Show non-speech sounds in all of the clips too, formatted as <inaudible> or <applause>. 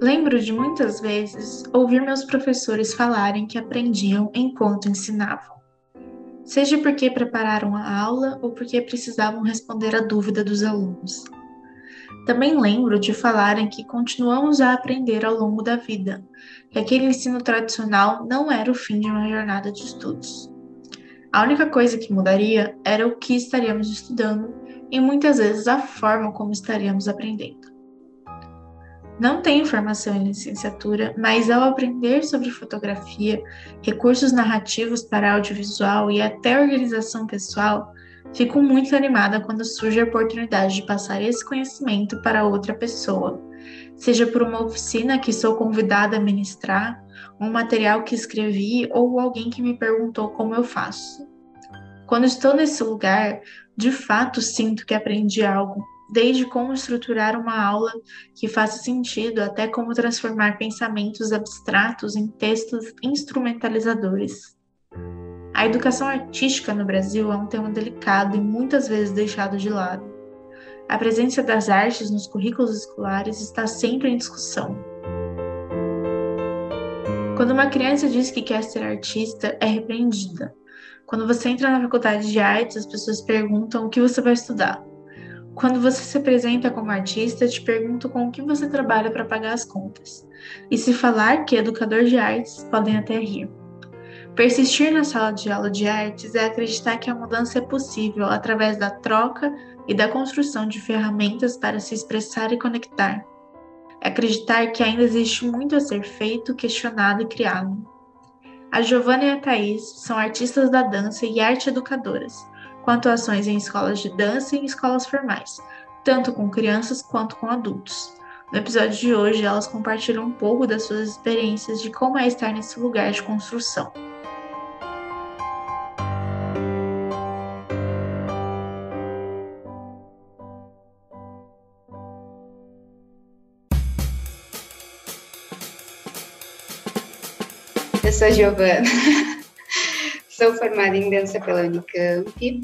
Lembro de muitas vezes ouvir meus professores falarem que aprendiam enquanto ensinavam. Seja porque prepararam a aula ou porque precisavam responder a dúvida dos alunos. Também lembro de falarem que continuamos a aprender ao longo da vida, que aquele ensino tradicional não era o fim de uma jornada de estudos. A única coisa que mudaria era o que estaríamos estudando e muitas vezes a forma como estaríamos aprendendo. Não tenho formação em licenciatura, mas ao aprender sobre fotografia, recursos narrativos para audiovisual e até organização pessoal, fico muito animada quando surge a oportunidade de passar esse conhecimento para outra pessoa, seja por uma oficina que sou convidada a ministrar, um material que escrevi ou alguém que me perguntou como eu faço. Quando estou nesse lugar, de fato sinto que aprendi algo, desde como estruturar uma aula que faça sentido até como transformar pensamentos abstratos em textos instrumentalizadores. A educação artística no Brasil é um tema delicado e muitas vezes deixado de lado. A presença das artes nos currículos escolares está sempre em discussão. Quando uma criança diz que quer ser artista, é repreendida. Quando você entra na faculdade de artes, as pessoas perguntam o que você vai estudar. Quando você se apresenta como artista, te pergunto com o que você trabalha para pagar as contas. E se falar que é educador de artes, podem até rir. Persistir na sala de aula de artes é acreditar que a mudança é possível através da troca e da construção de ferramentas para se expressar e conectar. É acreditar que ainda existe muito a ser feito, questionado e criado. A Giovanna e a Thaís são artistas da dança e arte educadoras, com atuações em escolas de dança e em escolas formais, tanto com crianças quanto com adultos. No episódio de hoje, elas compartilham um pouco das suas experiências de como é estar nesse lugar de construção. Eu sou Giovana, sou formada em dança pela Unicamp,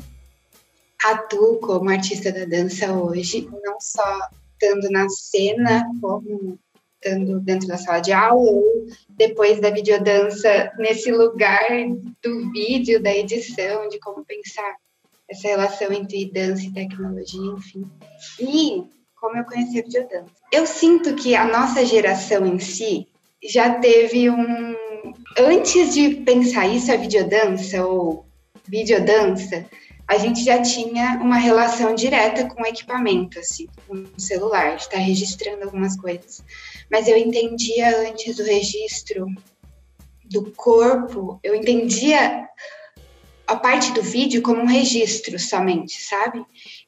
atuo como artista da dança hoje, não só estando na cena, como estando dentro da sala de aula, ou depois da videodança, nesse lugar do vídeo, da edição, de como pensar essa relação entre dança e tecnologia, enfim. E como eu conheci a videodança. Eu sinto que a nossa geração em si já teve um antes de pensar isso, a videodança ou videodança, a gente já tinha uma relação direta com o equipamento, assim, com o celular, estar registrando algumas coisas. Mas eu entendia antes o registro do corpo, eu entendia a parte do vídeo como um registro somente, sabe?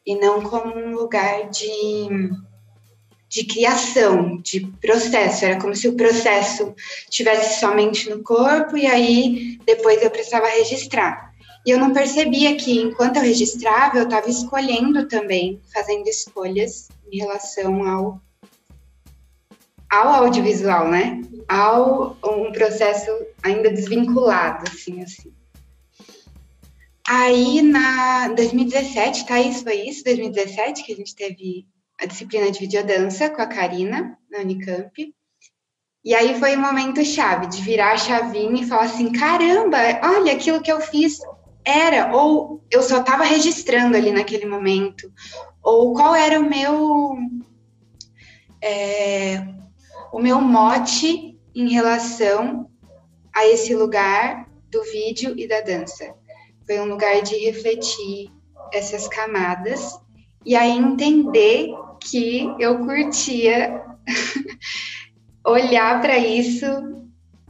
E não como um lugar de de criação, de processo. Era como se o processo tivesse somente no corpo e aí depois eu precisava registrar. E eu não percebia que enquanto eu registrava, eu estava escolhendo também, fazendo escolhas em relação ao ao audiovisual, né? Ao um processo ainda desvinculado, assim, assim. Aí, na 2017, tá isso, foi isso? 2017 que a gente teve a disciplina de videodança com a Karina, na Unicamp. E aí foi um momento chave de virar a chavinha e falar assim: caramba, olha, aquilo que eu fiz era, ou eu só estava registrando ali naquele momento, ou qual era o meu. É, o meu mote em relação a esse lugar do vídeo e da dança. Foi um lugar de refletir essas camadas e aí entender que eu curtia <laughs> olhar para isso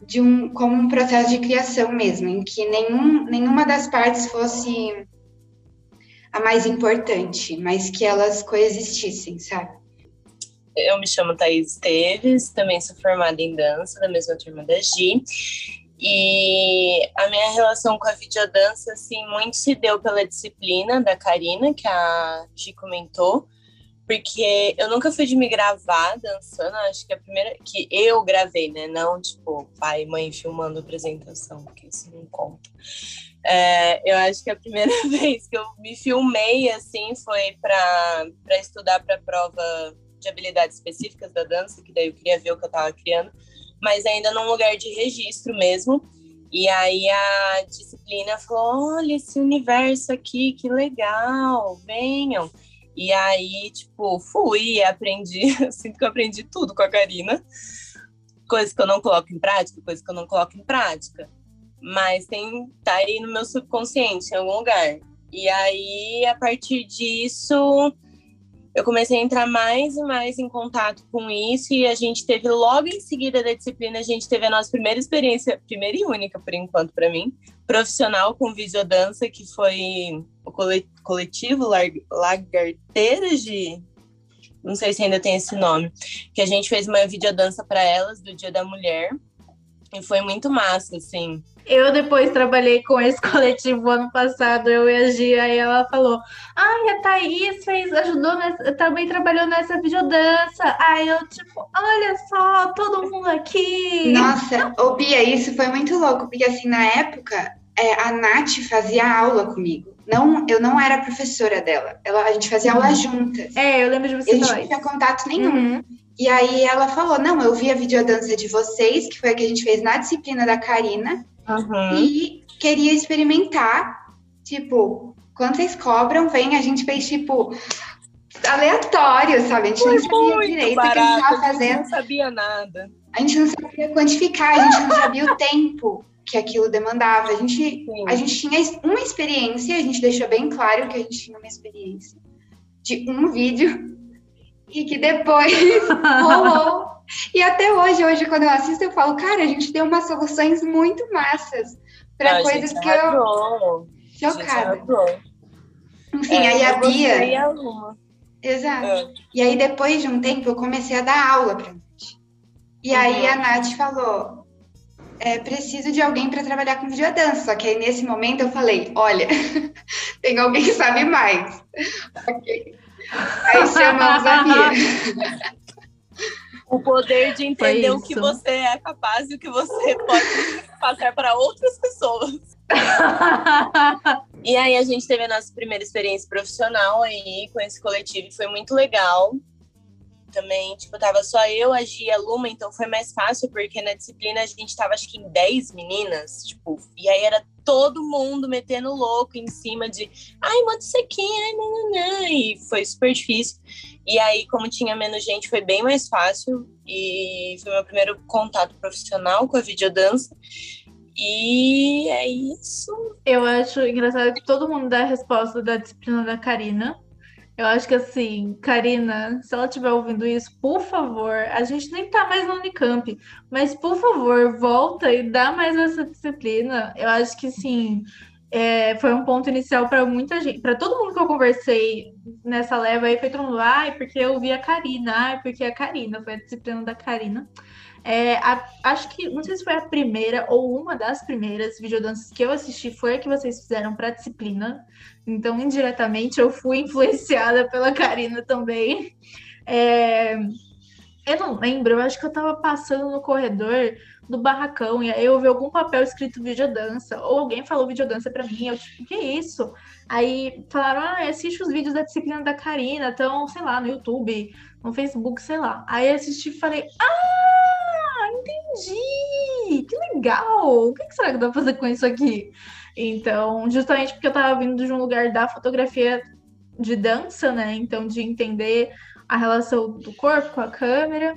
de um, como um processo de criação mesmo, em que nenhum, nenhuma das partes fosse a mais importante, mas que elas coexistissem, sabe? Eu me chamo Thaís Esteves, também sou formada em dança, da mesma turma da Gi. E a minha relação com a videodança, assim, muito se deu pela disciplina da Karina, que a Gi comentou, porque eu nunca fui de me gravar dançando, acho que a primeira que eu gravei, né? Não tipo pai e mãe filmando apresentação, porque isso não conta. É, eu acho que a primeira <laughs> vez que eu me filmei assim foi para estudar para a prova de habilidades específicas da dança, que daí eu queria ver o que eu estava criando, mas ainda num lugar de registro mesmo. E aí a disciplina falou: olha esse universo aqui, que legal, venham. E aí, tipo, fui aprendi, <laughs> sinto que eu aprendi tudo com a Karina. Coisas que eu não coloco em prática, coisas que eu não coloco em prática. Mas tem, tá aí no meu subconsciente, em algum lugar. E aí, a partir disso, eu comecei a entrar mais e mais em contato com isso e a gente teve logo em seguida da disciplina a gente teve a nossa primeira experiência, primeira e única por enquanto para mim, profissional com videodança que foi o coletivo Lagarteiras de não sei se ainda tem esse nome, que a gente fez uma videodança para elas do Dia da Mulher e foi muito massa, assim. Eu depois trabalhei com esse <laughs> coletivo ano passado, eu e a Gia, e ela falou: Ai, a Thaís fez, ajudou, nessa, também trabalhou nessa videodança. Aí eu, tipo, olha só, todo mundo aqui. Nossa, ô Bia, isso foi muito louco, porque assim, na época, é, a Nath fazia aula comigo. Não, eu não era professora dela. Ela, a gente fazia aula juntas. É, eu lembro de você. E a gente não tinha contato nenhum. Uhum. E aí ela falou: não, eu vi a videodança de vocês, que foi a que a gente fez na disciplina da Karina, uhum. e queria experimentar. Tipo, quando vocês cobram, vem, a gente fez tipo aleatório, sabe? A gente foi nem sabia direito barato, o que a gente estava fazendo. A gente não sabia nada. A gente não sabia quantificar, a gente não sabia o tempo que aquilo demandava. A gente, a gente tinha uma experiência, a gente deixou bem claro que a gente tinha uma experiência de um vídeo e que depois <laughs> rolou. E até hoje, hoje, quando eu assisto, eu falo, cara, a gente tem umas soluções muito massas para coisas que eu. Chocada. Enfim, é, aí a Bia. Exato. É. E aí, depois de um tempo, eu comecei a dar aula pra Nath. E uhum. aí a Nath falou: é, preciso de alguém para trabalhar com videodança. Só que aí, nesse momento, eu falei: olha, <laughs> tem alguém que sabe mais. <laughs> ok. Aí chamamos a Bia. O poder de entender o que você é capaz e o que você <laughs> pode passar para outras pessoas. e aí a gente teve a nossa primeira experiência profissional aí com esse coletivo e foi muito legal também, tipo, tava só eu, a Gia, a Luma, então foi mais fácil, porque na disciplina a gente tava, acho que em 10 meninas, tipo, e aí era todo mundo metendo louco em cima de, ai, manda isso aqui, ai, não, não, não, e foi super difícil. E aí, como tinha menos gente, foi bem mais fácil, e foi meu primeiro contato profissional com a videodança. E é isso. Eu acho engraçado que todo mundo dá a resposta da disciplina da Karina, eu acho que assim, Karina, se ela estiver ouvindo isso, por favor, a gente nem tá mais no Unicamp, mas por favor, volta e dá mais essa disciplina. Eu acho que sim, é, foi um ponto inicial para muita gente, para todo mundo que eu conversei nessa leva aí, foi todo mundo, ai, porque eu vi a Karina, ai, porque a Karina, foi a disciplina da Karina. É, a, acho que, não sei se foi a primeira ou uma das primeiras videodanças que eu assisti foi a que vocês fizeram para disciplina. Então, indiretamente, eu fui influenciada pela Karina também. É, eu não lembro, eu acho que eu estava passando no corredor do barracão e aí eu vi algum papel escrito videodança, ou alguém falou videodança para mim, eu tipo, que isso? Aí falaram, ah, assiste os vídeos da disciplina da Karina, então, sei lá, no YouTube, no Facebook, sei lá. Aí assisti e falei, ah, entendi! Que legal! O que será que dá pra fazer com isso aqui? Então, justamente porque eu estava vindo de um lugar da fotografia de dança, né? Então, de entender a relação do corpo com a câmera,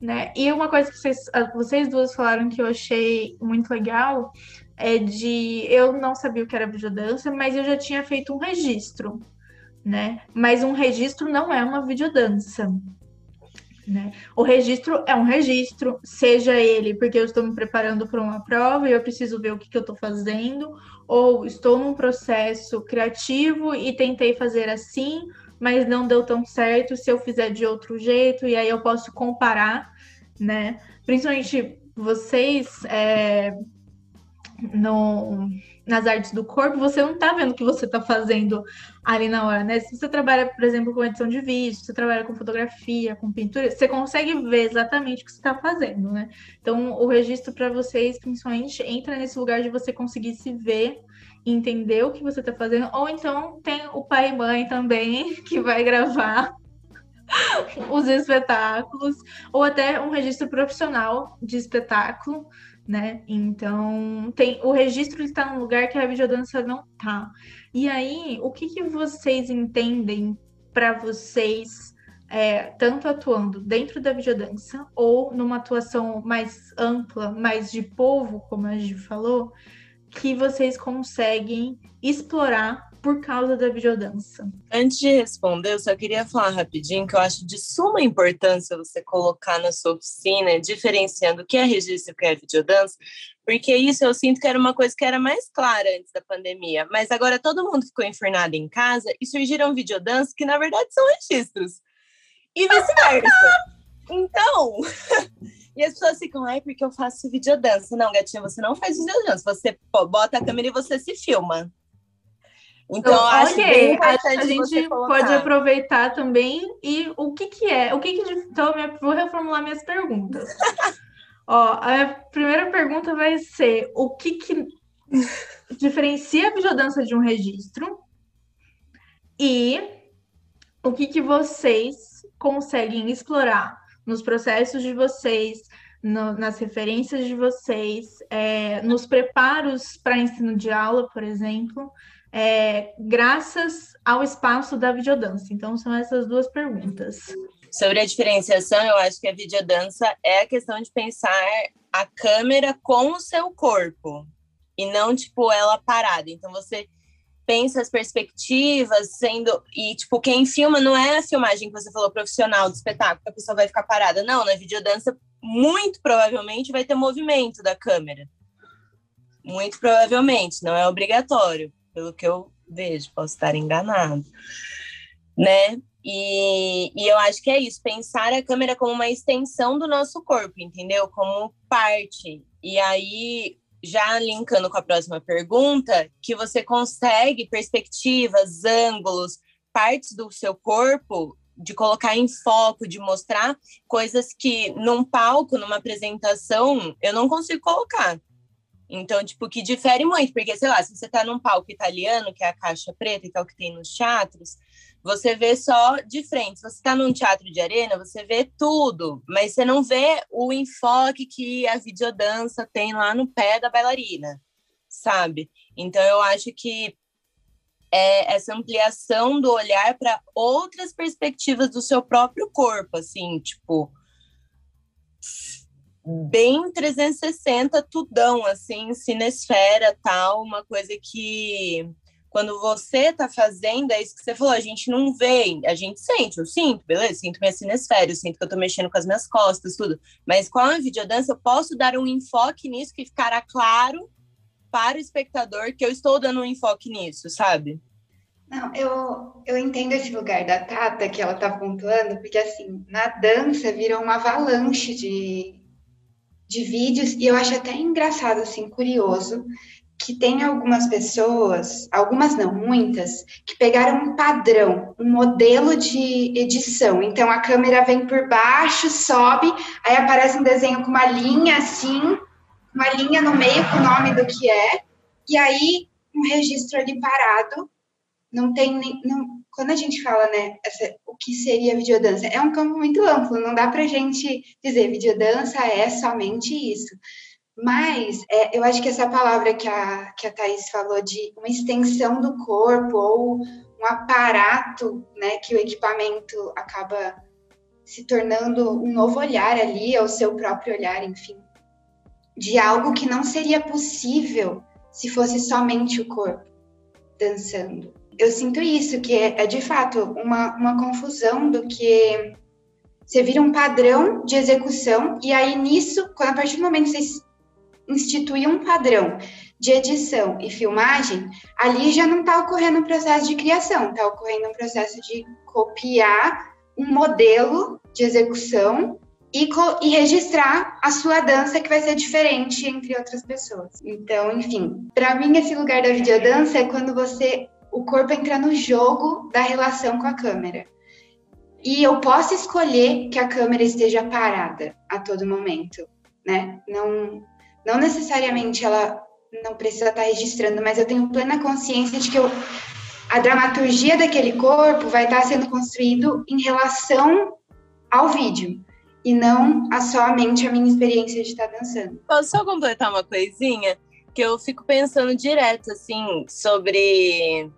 né? E uma coisa que vocês, vocês duas falaram que eu achei muito legal é de eu não sabia o que era videodança, mas eu já tinha feito um registro, né? Mas um registro não é uma videodança. Né? O registro é um registro, seja ele porque eu estou me preparando para uma prova e eu preciso ver o que, que eu estou fazendo, ou estou num processo criativo e tentei fazer assim, mas não deu tão certo se eu fizer de outro jeito, e aí eu posso comparar, né? Principalmente vocês é, no, nas artes do corpo, você não tá vendo o que você tá fazendo ali na hora, né? Se você trabalha, por exemplo, com edição de vídeo, se você trabalha com fotografia, com pintura, você consegue ver exatamente o que você tá fazendo, né? Então, o registro para vocês, principalmente, entra nesse lugar de você conseguir se ver, entender o que você tá fazendo, ou então tem o pai e mãe também <laughs> que vai gravar <laughs> os espetáculos, ou até um registro profissional de espetáculo, né? Então, tem o registro está num lugar que a videodança não tá. E aí, o que, que vocês entendem para vocês, é, tanto atuando dentro da videodança ou numa atuação mais ampla, mais de povo, como a gente falou, que vocês conseguem explorar por causa da videodança? Antes de responder, eu só queria falar rapidinho que eu acho de suma importância você colocar na sua oficina, diferenciando o que é registro e o que é videodança, porque isso eu sinto que era uma coisa que era mais clara antes da pandemia, mas agora todo mundo ficou infernado em casa e surgiram videodanças que na verdade são registros. E vice-versa. Então, <laughs> e as pessoas ficam, ai, porque eu faço videodança. Não, gatinha, você não faz videodança. Você bota a câmera e você se filma. Então, então acho okay. a, gente pode aproveitar também e o que que é? O que que então vou reformular minhas perguntas. <laughs> Ó, a primeira pergunta vai ser o que que diferencia a videodança de um registro e o que que vocês conseguem explorar nos processos de vocês, no, nas referências de vocês, é, nos preparos para ensino de aula, por exemplo, é, graças ao espaço da videodança? Então, são essas duas perguntas. Sobre a diferenciação, eu acho que a videodança é a questão de pensar a câmera com o seu corpo e não, tipo, ela parada. Então, você pensa as perspectivas sendo. E, tipo, quem filma não é a filmagem que você falou profissional do espetáculo, que a pessoa vai ficar parada. Não, na videodança, muito provavelmente vai ter movimento da câmera. Muito provavelmente, não é obrigatório pelo que eu vejo, posso estar enganado, né? E, e eu acho que é isso, pensar a câmera como uma extensão do nosso corpo, entendeu? Como parte. E aí, já linkando com a próxima pergunta, que você consegue perspectivas, ângulos, partes do seu corpo de colocar em foco, de mostrar coisas que num palco, numa apresentação, eu não consigo colocar. Então, tipo, que difere muito, porque, sei lá, se você tá num palco italiano, que é a caixa preta, que é o que tem nos teatros, você vê só de frente. Se você tá num teatro de arena, você vê tudo, mas você não vê o enfoque que a videodança tem lá no pé da bailarina, sabe? Então, eu acho que é essa ampliação do olhar para outras perspectivas do seu próprio corpo, assim, tipo bem 360 tudão, assim, cinesfera, tal, uma coisa que quando você tá fazendo, é isso que você falou, a gente não vê, a gente sente, eu sinto, beleza? Sinto minha cinesfera, eu sinto que eu tô mexendo com as minhas costas, tudo. Mas com a videodança, eu posso dar um enfoque nisso que ficará claro para o espectador que eu estou dando um enfoque nisso, sabe? Não, eu, eu entendo esse lugar da Tata que ela tá pontuando, porque assim, na dança virou uma avalanche de, de vídeos, e eu acho até engraçado, assim, curioso, que tem algumas pessoas, algumas não, muitas, que pegaram um padrão, um modelo de edição. Então a câmera vem por baixo, sobe, aí aparece um desenho com uma linha assim, uma linha no meio com o nome do que é, e aí um registro ali parado. Não tem nem. Não, quando a gente fala, né, essa, o que seria videodança, é um campo muito amplo, não dá para a gente dizer videodança é somente isso. Mas é, eu acho que essa palavra que a, que a Thais falou de uma extensão do corpo ou um aparato, né, que o equipamento acaba se tornando um novo olhar ali, é o seu próprio olhar, enfim, de algo que não seria possível se fosse somente o corpo dançando eu sinto isso, que é, é de fato uma, uma confusão do que você vira um padrão de execução, e aí nisso, quando a partir do momento que você institui um padrão de edição e filmagem, ali já não está ocorrendo um processo de criação, está ocorrendo um processo de copiar um modelo de execução e, e, registrar a sua dança que vai ser diferente entre outras pessoas. Então, enfim, para mim esse lugar da videodança é quando você o corpo entra no jogo da relação com a câmera. E eu posso escolher que a câmera esteja parada a todo momento, né? Não, não necessariamente ela não precisa estar registrando, mas eu tenho plena consciência de que eu a dramaturgia daquele corpo vai estar sendo construído em relação ao vídeo e não a somente a minha experiência de estar dançando. Posso só completar uma coisinha? Que eu fico pensando direto, assim, sobre.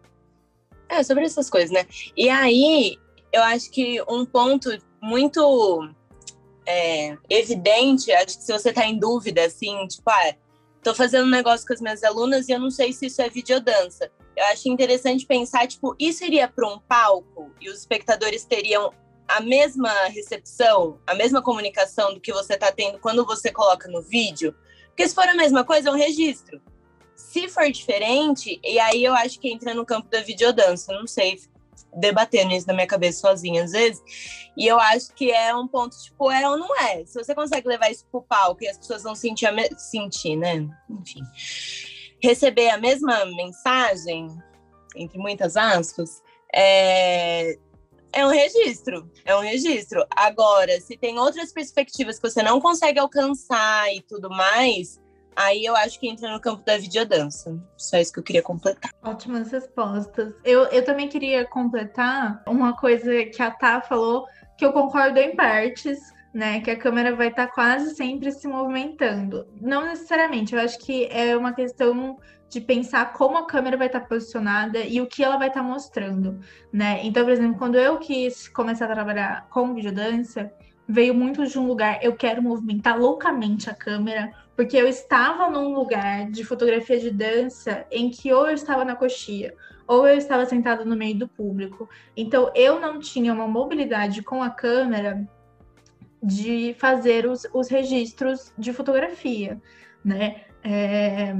É, sobre essas coisas, né? E aí, eu acho que um ponto muito é, evidente, acho que se você tá em dúvida, assim, tipo, ah, tô fazendo um negócio com as minhas alunas e eu não sei se isso é videodança. Eu acho interessante pensar, tipo, isso iria para um palco e os espectadores teriam a mesma recepção, a mesma comunicação do que você está tendo quando você coloca no vídeo? Porque se for a mesma coisa, é um registro. Se for diferente, e aí eu acho que entra no campo da videodança, não sei, debatendo isso na minha cabeça sozinha às vezes. E eu acho que é um ponto, tipo, é ou não é. Se você consegue levar isso pro palco e as pessoas vão sentir, me... sentir, né? Enfim. Receber a mesma mensagem, entre muitas aspas, é, é um registro, é um registro. Agora, se tem outras perspectivas que você não consegue alcançar e tudo mais, aí eu acho que entra no campo da videodança. Só isso que eu queria completar. Ótimas respostas. Eu, eu também queria completar uma coisa que a Tá falou, que eu concordo em partes, né? Que a câmera vai estar quase sempre se movimentando. Não necessariamente, eu acho que é uma questão de pensar como a câmera vai estar posicionada e o que ela vai estar mostrando, né? Então, por exemplo, quando eu quis começar a trabalhar com videodança, veio muito de um lugar, eu quero movimentar loucamente a câmera, porque eu estava num lugar de fotografia de dança em que ou eu estava na coxia, ou eu estava sentado no meio do público. Então, eu não tinha uma mobilidade com a câmera de fazer os, os registros de fotografia, né? É,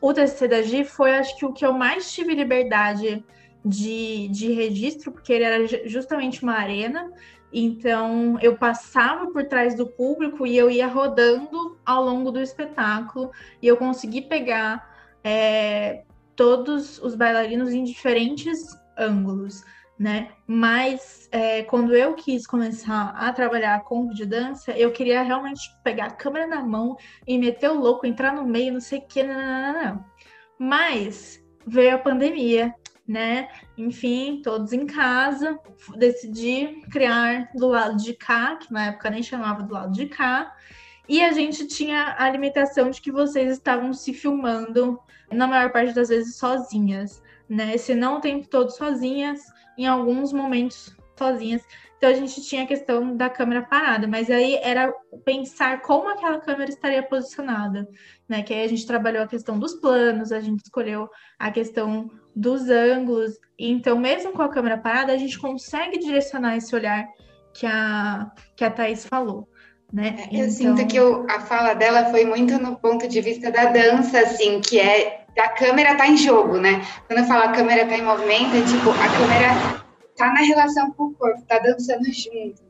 o TCC da Gi foi, acho que, o que eu mais tive liberdade de, de registro, porque ele era justamente uma arena. Então, eu passava por trás do público e eu ia rodando ao longo do espetáculo, e eu consegui pegar é, todos os bailarinos em diferentes ângulos né? Mas é, quando eu quis começar a trabalhar com videodança, eu queria realmente pegar a câmera na mão e meter o louco, entrar no meio, não sei o que, não, não, não, não. Mas veio a pandemia, né? Enfim, todos em casa, decidi criar do lado de cá, que na época nem chamava do lado de cá, e a gente tinha a limitação de que vocês estavam se filmando, na maior parte das vezes, sozinhas, né? Se não o tempo todo sozinhas, em alguns momentos sozinhas. Então a gente tinha a questão da câmera parada, mas aí era pensar como aquela câmera estaria posicionada, né? Que aí a gente trabalhou a questão dos planos, a gente escolheu a questão dos ângulos. Então, mesmo com a câmera parada, a gente consegue direcionar esse olhar que a, que a Thaís falou. Né? É, eu então... sinto que a fala dela foi muito no ponto de vista da dança, assim, que é a câmera tá em jogo, né? Quando eu falo a câmera tá em movimento, é tipo, a câmera tá na relação com o corpo, tá dançando junto.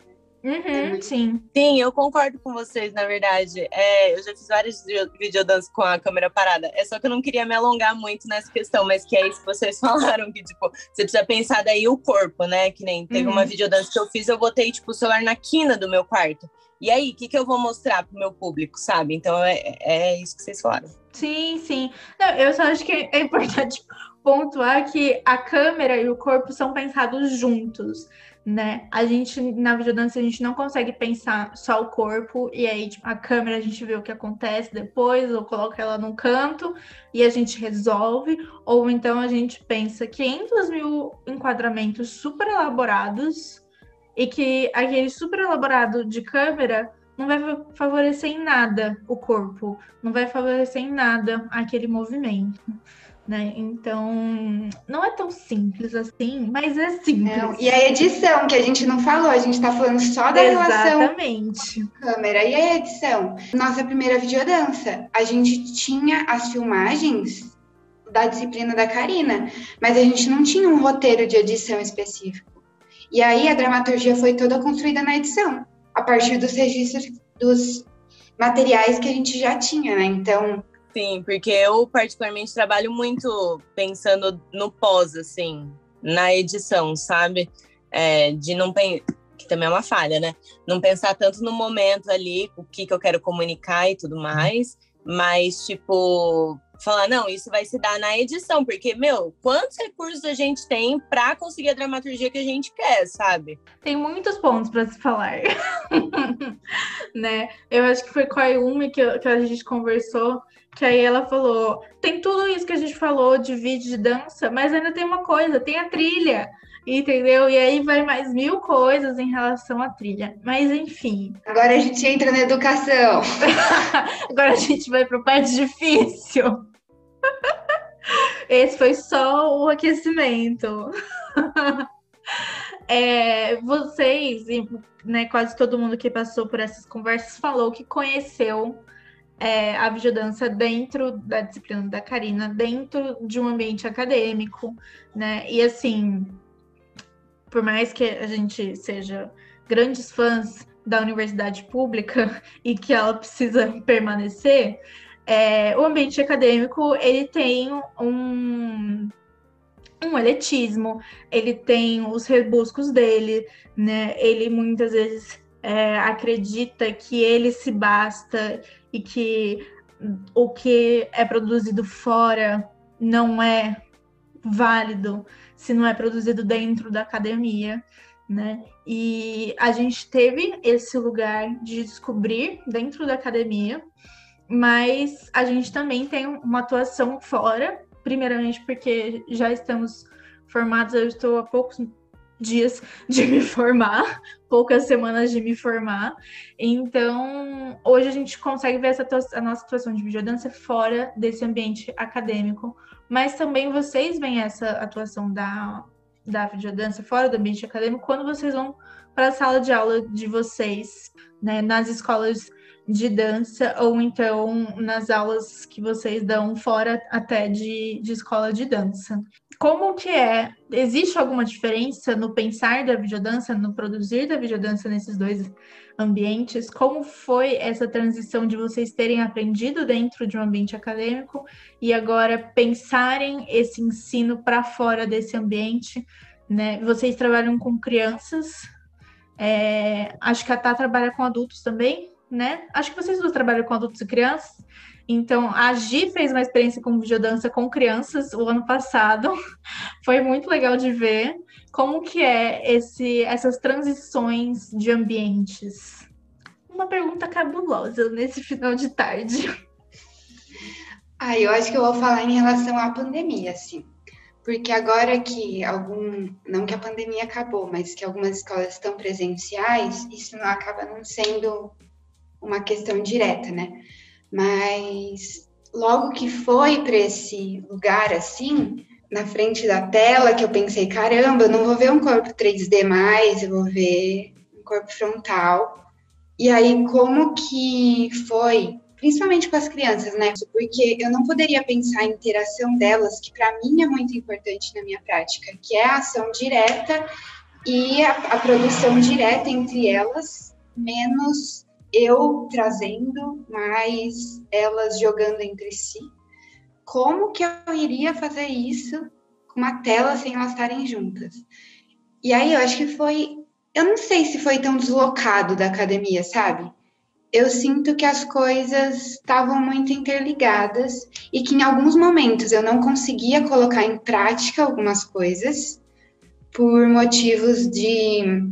Uhum, sim. Sim, eu concordo com vocês, na verdade. É, eu já fiz vários videodanças com a câmera parada. É só que eu não queria me alongar muito nessa questão, mas que é isso que vocês <laughs> falaram, que, tipo, você precisa pensar daí o corpo, né? Que nem teve uhum. uma videodança que eu fiz, eu botei, tipo, o celular na quina do meu quarto. E aí, o que, que eu vou mostrar pro meu público, sabe? Então é, é isso que vocês falaram. Sim, sim. Não, eu só acho que é importante <laughs> pontuar que a câmera e o corpo são pensados juntos, né? A gente, na videodança, a gente não consegue pensar só o corpo e aí, tipo, a câmera a gente vê o que acontece depois, ou coloca ela num canto e a gente resolve, ou então a gente pensa 500 mil enquadramentos super elaborados e que aquele super elaborado de câmera não vai favorecer em nada o corpo, não vai favorecer em nada aquele movimento. Né? Então, não é tão simples assim, mas é simples. Não, e a edição, que a gente não falou, a gente está falando só da Exatamente. relação câmera. E a edição? Nossa primeira videodança, a gente tinha as filmagens da disciplina da Karina, mas a gente não tinha um roteiro de edição específico. E aí a dramaturgia foi toda construída na edição, a partir dos registros dos materiais que a gente já tinha, né? Então. Sim, porque eu particularmente trabalho muito pensando no pós, assim, na edição, sabe? É, de não pensar que também é uma falha, né? Não pensar tanto no momento ali, o que, que eu quero comunicar e tudo mais, mas, tipo, falar, não, isso vai se dar na edição, porque, meu, quantos recursos a gente tem para conseguir a dramaturgia que a gente quer, sabe? Tem muitos pontos para se falar, <laughs> né? Eu acho que foi com a Yumi que, que a gente conversou, que aí ela falou, tem tudo isso que a gente falou de vídeo de dança, mas ainda tem uma coisa, tem a trilha entendeu? E aí vai mais mil coisas em relação à trilha. Mas enfim. Agora a gente entra na educação. <laughs> Agora a gente vai para a parte difícil. Esse foi só o aquecimento. <laughs> É, vocês, né, quase todo mundo que passou por essas conversas falou que conheceu é, a videodança dentro da disciplina da Karina, dentro de um ambiente acadêmico, né? E assim, por mais que a gente seja grandes fãs da universidade pública <laughs> e que ela precisa permanecer, é, o ambiente acadêmico ele tem um, um eletismo, ele tem os rebuscos dele, né? Ele muitas vezes é, acredita que ele se basta e que o que é produzido fora não é válido se não é produzido dentro da academia, né? E a gente teve esse lugar de descobrir dentro da academia mas a gente também tem uma atuação fora, primeiramente porque já estamos formados, eu estou há poucos dias <laughs> de me formar, poucas semanas de me formar. Então, hoje a gente consegue ver essa a nossa atuação de videodança fora desse ambiente acadêmico, mas também vocês veem essa atuação da, da videodança fora do ambiente acadêmico quando vocês vão para a sala de aula de vocês, né, nas escolas de dança ou então nas aulas que vocês dão fora até de, de escola de dança. Como que é? Existe alguma diferença no pensar da videodança, no produzir da videodança nesses dois ambientes? Como foi essa transição de vocês terem aprendido dentro de um ambiente acadêmico e agora pensarem esse ensino para fora desse ambiente? Né? Vocês trabalham com crianças, é, acho que a Tá trabalha com adultos também, né? Acho que vocês duas trabalham com adultos e crianças. Então, a Gi fez uma experiência com videodança com crianças o ano passado. <laughs> Foi muito legal de ver como que é esse, essas transições de ambientes. Uma pergunta cabulosa nesse final de tarde. <laughs> Ah, eu acho que eu vou falar em relação à pandemia, assim. Porque agora que algum, não que a pandemia acabou, mas que algumas escolas estão presenciais, isso não acaba não sendo uma questão direta, né? Mas logo que foi para esse lugar assim, na frente da tela, que eu pensei, caramba, eu não vou ver um corpo 3D mais, eu vou ver um corpo frontal. E aí, como que foi, principalmente com as crianças, né? Porque eu não poderia pensar em interação delas, que para mim é muito importante na minha prática, que é a ação direta e a, a produção direta entre elas, menos eu trazendo, mas elas jogando entre si. Como que eu iria fazer isso com uma tela sem elas estarem juntas? E aí eu acho que foi, eu não sei se foi tão deslocado da academia, sabe? Eu sinto que as coisas estavam muito interligadas e que em alguns momentos eu não conseguia colocar em prática algumas coisas por motivos de,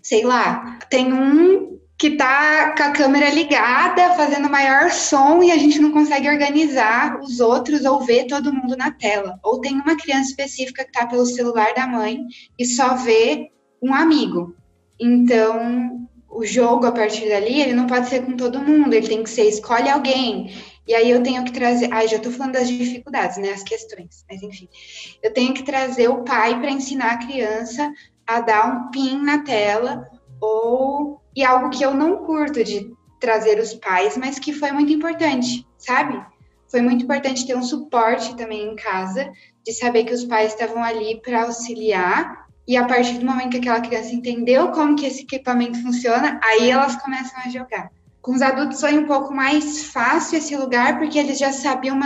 sei lá, tem um que tá com a câmera ligada, fazendo maior som e a gente não consegue organizar os outros ou ver todo mundo na tela. Ou tem uma criança específica que tá pelo celular da mãe e só vê um amigo. Então, o jogo a partir dali, ele não pode ser com todo mundo, ele tem que ser escolhe alguém. E aí eu tenho que trazer, ai, já tô falando das dificuldades, né, as questões, mas enfim. Eu tenho que trazer o pai para ensinar a criança a dar um pin na tela ou e algo que eu não curto de trazer os pais, mas que foi muito importante, sabe? Foi muito importante ter um suporte também em casa, de saber que os pais estavam ali para auxiliar, e a partir do momento que aquela criança entendeu como que esse equipamento funciona, aí elas começam a jogar. Com os adultos foi um pouco mais fácil esse lugar, porque eles já sabiam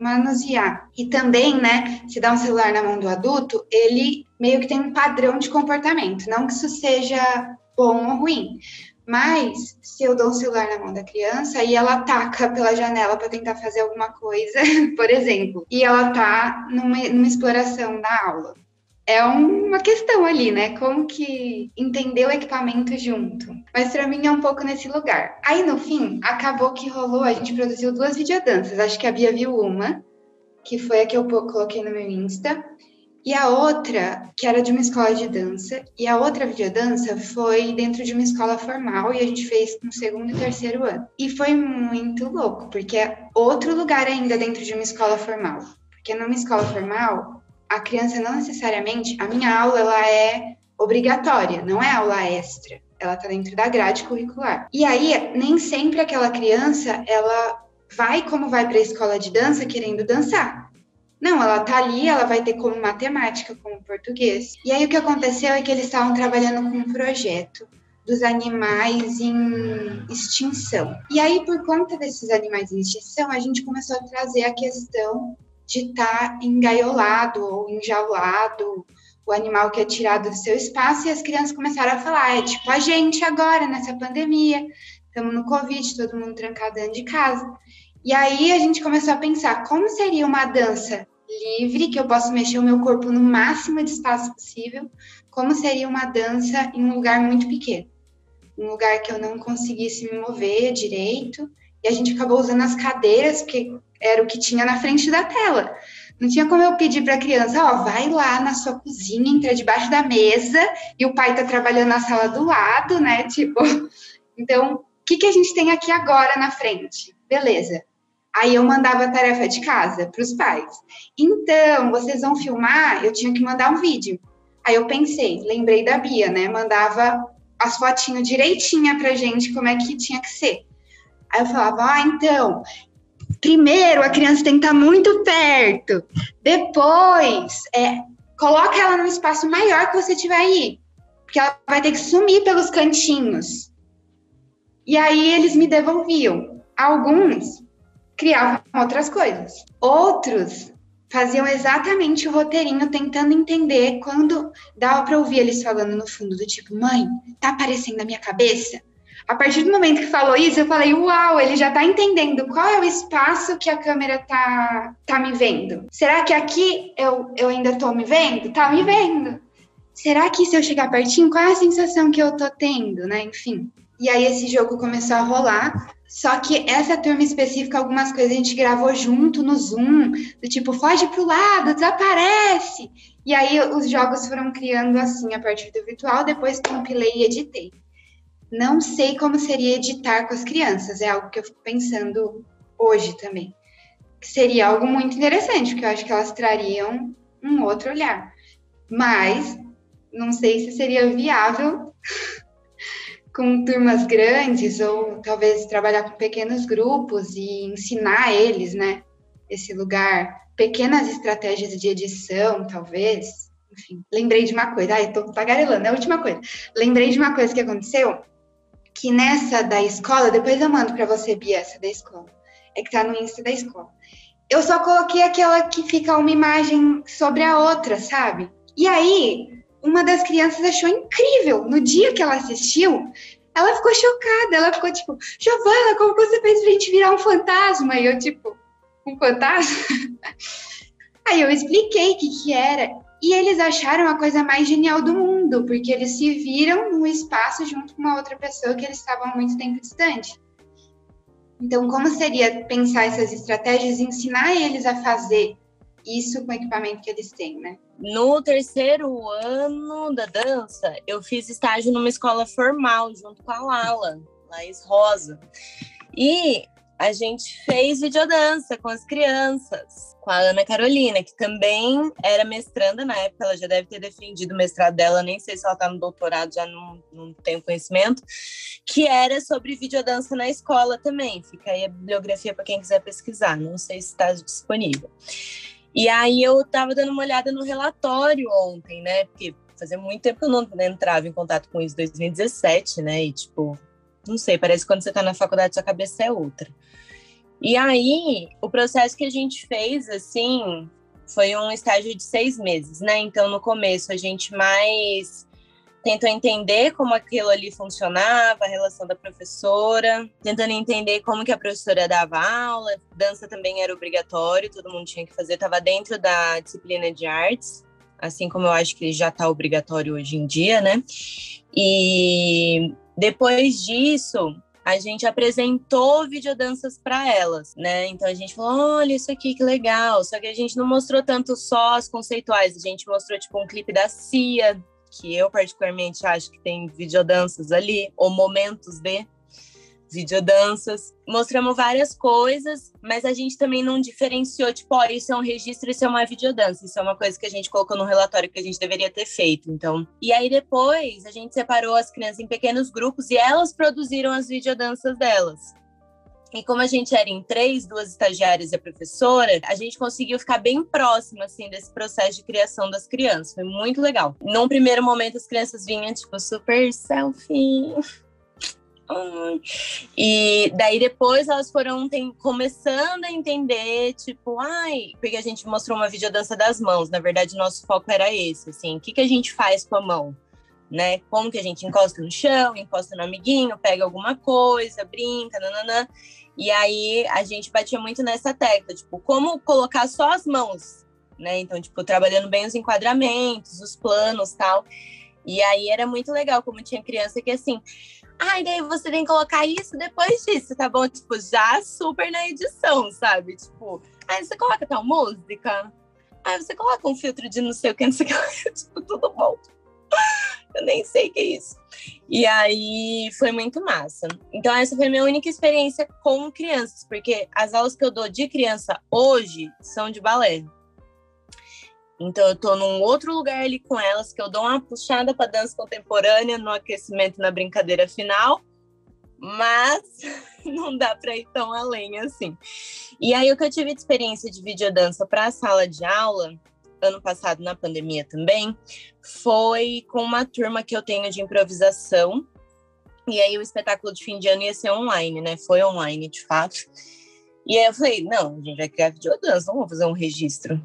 manusear. E também, né, se dá um celular na mão do adulto, ele meio que tem um padrão de comportamento. Não que isso seja bom ou ruim. Mas se eu dou um celular na mão da criança e ela ataca pela janela para tentar fazer alguma coisa, <laughs> por exemplo, e ela tá numa, numa exploração da aula, é uma questão ali, né? Como que entender o equipamento junto. Mas para mim é um pouco nesse lugar. Aí no fim, acabou que rolou, a gente produziu duas videodanças. Acho que a Bia viu uma, que foi a que eu coloquei no meu Insta. E a outra, que era de uma escola de dança, e a outra videodança foi dentro de uma escola formal e a gente fez no segundo e terceiro ano. E foi muito louco, porque é outro lugar ainda dentro de uma escola formal. Porque numa escola formal, a criança não necessariamente, a minha aula ela é obrigatória, não é aula extra. Ela está dentro da grade curricular. E aí, nem sempre aquela criança, ela vai como vai para a escola de dança querendo dançar. Não, ela tá ali, ela vai ter como matemática, como português. E aí o que aconteceu é que eles estavam trabalhando com um projeto dos animais em extinção. E aí, por conta desses animais em extinção, a gente começou a trazer a questão de estar tá engaiolado ou enjaulado, o animal que é tirado do seu espaço, e as crianças começaram a falar, é tipo a gente agora, nessa pandemia, estamos no Covid, todo mundo trancado dentro de casa. E aí a gente começou a pensar, como seria uma dança livre, que eu posso mexer o meu corpo no máximo de espaço possível, como seria uma dança em um lugar muito pequeno, um lugar que eu não conseguisse me mover direito, e a gente acabou usando as cadeiras, porque era o que tinha na frente da tela. Não tinha como eu pedir para a criança, ó, vai lá na sua cozinha, entra debaixo da mesa e o pai está trabalhando na sala do lado, né? Tipo, <laughs> então, o que, que a gente tem aqui agora na frente? Beleza. Aí eu mandava a tarefa de casa para os pais. Então, vocês vão filmar, eu tinha que mandar um vídeo. Aí eu pensei, lembrei da Bia, né? Mandava as fotinhas direitinha pra gente como é que tinha que ser. Aí eu falava, ah, então, primeiro a criança tem que estar muito perto. Depois, é, coloca ela num espaço maior que você tiver aí. Porque ela vai ter que sumir pelos cantinhos. E aí eles me devolviam. Alguns criavam outras coisas. Outros faziam exatamente o roteirinho, tentando entender quando dava para ouvir eles falando no fundo do tipo, mãe, tá aparecendo na minha cabeça? A partir do momento que falou isso, eu falei, uau, ele já tá entendendo qual é o espaço que a câmera tá, tá me vendo. Será que aqui eu, eu ainda tô me vendo? Tá me vendo. Será que se eu chegar pertinho, qual é a sensação que eu tô tendo, né? Enfim. E aí esse jogo começou a rolar. Só que essa turma específica, algumas coisas a gente gravou junto no Zoom, do tipo, foge pro lado, desaparece. E aí os jogos foram criando assim a partir do virtual, depois compilei e editei. Não sei como seria editar com as crianças, é algo que eu fico pensando hoje também. Seria algo muito interessante, porque eu acho que elas trariam um outro olhar. Mas não sei se seria viável com turmas grandes ou talvez trabalhar com pequenos grupos e ensinar eles, né, esse lugar, pequenas estratégias de edição, talvez. Enfim, lembrei de uma coisa, ai, tô tagarelando, é a última coisa. Lembrei de uma coisa que aconteceu que nessa da escola, depois eu mando para você, Bia, essa da escola, é que tá no Insta da escola. Eu só coloquei aquela que fica uma imagem sobre a outra, sabe? E aí, uma das crianças achou incrível. No dia que ela assistiu, ela ficou chocada. Ela ficou tipo, Giovana, como você fez pra gente virar um fantasma? E eu, tipo, um fantasma? <laughs> aí eu expliquei o que, que era. E eles acharam a coisa mais genial do mundo, porque eles se viram no espaço junto com uma outra pessoa que eles estavam muito tempo distante. Então, como seria pensar essas estratégias e ensinar eles a fazer isso com o equipamento que eles têm, né? No terceiro ano da dança, eu fiz estágio numa escola formal junto com a Lala, Laís Rosa. E a gente fez videodança com as crianças, com a Ana Carolina, que também era mestranda na época, ela já deve ter defendido o mestrado dela, nem sei se ela está no doutorado, já não, não tenho conhecimento, que era sobre videodança na escola também. Fica aí a bibliografia para quem quiser pesquisar, não sei se está disponível. E aí eu estava dando uma olhada no relatório ontem, né? Porque fazia muito tempo que eu não entrava em contato com isso, 2017, né? E tipo, não sei, parece que quando você está na faculdade sua cabeça é outra. E aí, o processo que a gente fez, assim, foi um estágio de seis meses, né? Então, no começo, a gente mais tentou entender como aquilo ali funcionava, a relação da professora, tentando entender como que a professora dava aula, dança também era obrigatório, todo mundo tinha que fazer, estava dentro da disciplina de artes, assim como eu acho que já está obrigatório hoje em dia, né? E depois disso, a gente apresentou videodanças para elas, né? Então a gente falou: olha, isso aqui que legal. Só que a gente não mostrou tanto só as conceituais, a gente mostrou tipo um clipe da Cia, que eu particularmente acho que tem videodanças ali, ou momentos de videodanças. Mostramos várias coisas, mas a gente também não diferenciou, tipo, ó, isso é um registro, isso é uma videodança. Isso é uma coisa que a gente colocou no relatório que a gente deveria ter feito, então. E aí depois a gente separou as crianças em pequenos grupos e elas produziram as videodanças delas. E como a gente era em três, duas estagiárias e a professora, a gente conseguiu ficar bem próximo, assim, desse processo de criação das crianças. Foi muito legal. Num primeiro momento, as crianças vinham, tipo, super selfie e daí depois elas foram tem, começando a entender, tipo, ai, porque a gente mostrou uma videodança das mãos. Na verdade, nosso foco era esse, assim, o que, que a gente faz com a mão? Né? Como que a gente encosta no chão, encosta no amiguinho, pega alguma coisa, brinca, nananã. E aí a gente batia muito nessa tecla, tipo, como colocar só as mãos, né? Então, tipo, trabalhando bem os enquadramentos, os planos, tal. E aí era muito legal, como tinha criança que assim, Ai, daí você tem que colocar isso depois disso, tá bom? Tipo, já super na edição, sabe? Tipo, aí você coloca tal música, aí você coloca um filtro de não sei o que, não sei o que, <laughs> tipo, tudo bom. <laughs> Eu nem sei o que é isso. E aí foi muito massa. Então, essa foi minha única experiência com crianças, porque as aulas que eu dou de criança hoje são de balé. Então eu tô num outro lugar ali com elas, que eu dou uma puxada para dança contemporânea no aquecimento na brincadeira final, mas <laughs> não dá para ir tão além assim. E aí o que eu tive de experiência de videodança para a sala de aula, ano passado na pandemia também, foi com uma turma que eu tenho de improvisação. E aí o espetáculo de fim de ano ia ser online, né? Foi online, de fato. E aí eu falei, não, a gente vai criar videodança, vamos fazer um registro.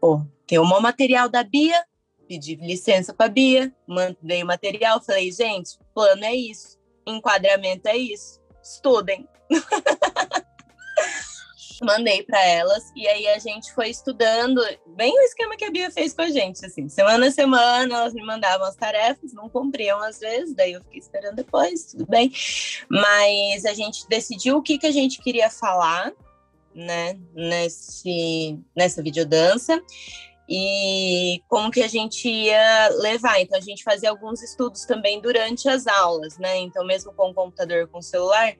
Pô, tem um material da Bia, pedi licença para Bia, mandei o material, falei, gente, plano é isso, enquadramento é isso, estudem. <laughs> Mandei para elas e aí a gente foi estudando bem o esquema que a Bia fez com a gente, assim, semana a semana elas me mandavam as tarefas, não cumpriam às vezes, daí eu fiquei esperando depois, tudo bem. Mas a gente decidiu o que que a gente queria falar né, nesse, nessa videodança e como que a gente ia levar. Então, a gente fazia alguns estudos também durante as aulas, né? Então, mesmo com o computador, com o celular,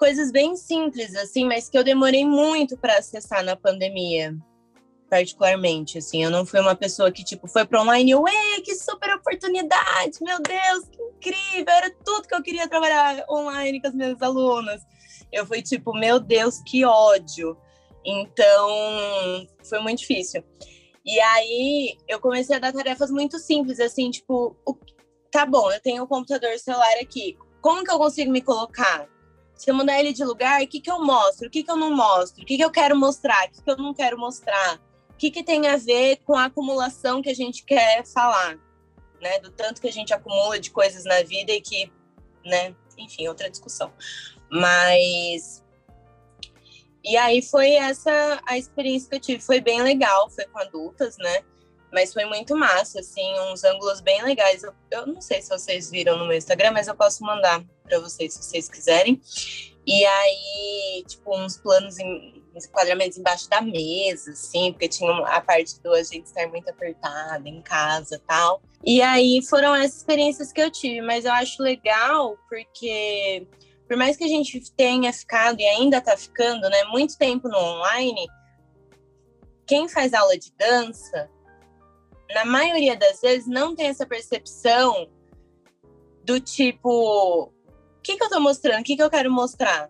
coisas bem simples, assim, mas que eu demorei muito para acessar na pandemia, particularmente, assim. Eu não fui uma pessoa que, tipo, foi para online, ué, que super oportunidade, meu Deus, que incrível, era tudo que eu queria trabalhar online com as minhas alunas eu fui tipo, meu Deus, que ódio. Então, foi muito difícil. E aí, eu comecei a dar tarefas muito simples, assim, tipo, tá bom, eu tenho o um computador celular aqui, como que eu consigo me colocar? Se eu mudar ele de lugar, o que que eu mostro? O que que eu não mostro? O que que eu quero mostrar? O que que eu não quero mostrar? O que que tem a ver com a acumulação que a gente quer falar? Né? Do tanto que a gente acumula de coisas na vida e que, né? Enfim, outra discussão. Mas. E aí foi essa a experiência que eu tive. Foi bem legal, foi com adultas, né? Mas foi muito massa, assim, uns ângulos bem legais. Eu, eu não sei se vocês viram no meu Instagram, mas eu posso mandar para vocês se vocês quiserem. E aí, tipo, uns planos em uns enquadramentos embaixo da mesa, assim, porque tinha a parte do a gente estar muito apertada em casa tal. E aí foram essas experiências que eu tive, mas eu acho legal porque por mais que a gente tenha ficado e ainda está ficando, né, muito tempo no online, quem faz aula de dança, na maioria das vezes, não tem essa percepção do tipo, o que, que eu estou mostrando? O que, que eu quero mostrar?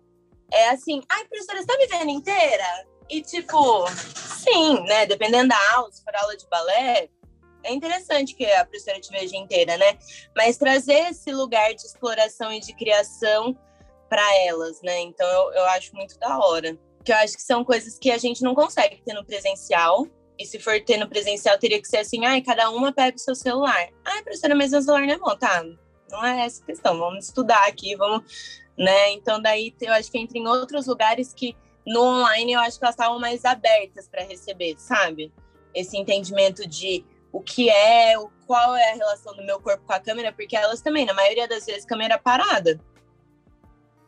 É assim, ai, professora, você tá me vendo inteira? E tipo, sim, né? Dependendo da aula, se for aula de balé, é interessante que a professora te veja inteira, né? Mas trazer esse lugar de exploração e de criação para elas, né? Então eu, eu acho muito da hora. Que eu acho que são coisas que a gente não consegue ter no presencial. E se for ter no presencial, teria que ser assim, ai, cada uma pega o seu celular. Ai, professora, mas meu celular não é bom, tá? Não é essa questão, vamos estudar aqui, vamos, né? Então daí eu acho que entra em outros lugares que no online eu acho que elas estavam mais abertas para receber, sabe? Esse entendimento de o que é, qual é a relação do meu corpo com a câmera, porque elas também, na maioria das vezes, câmera parada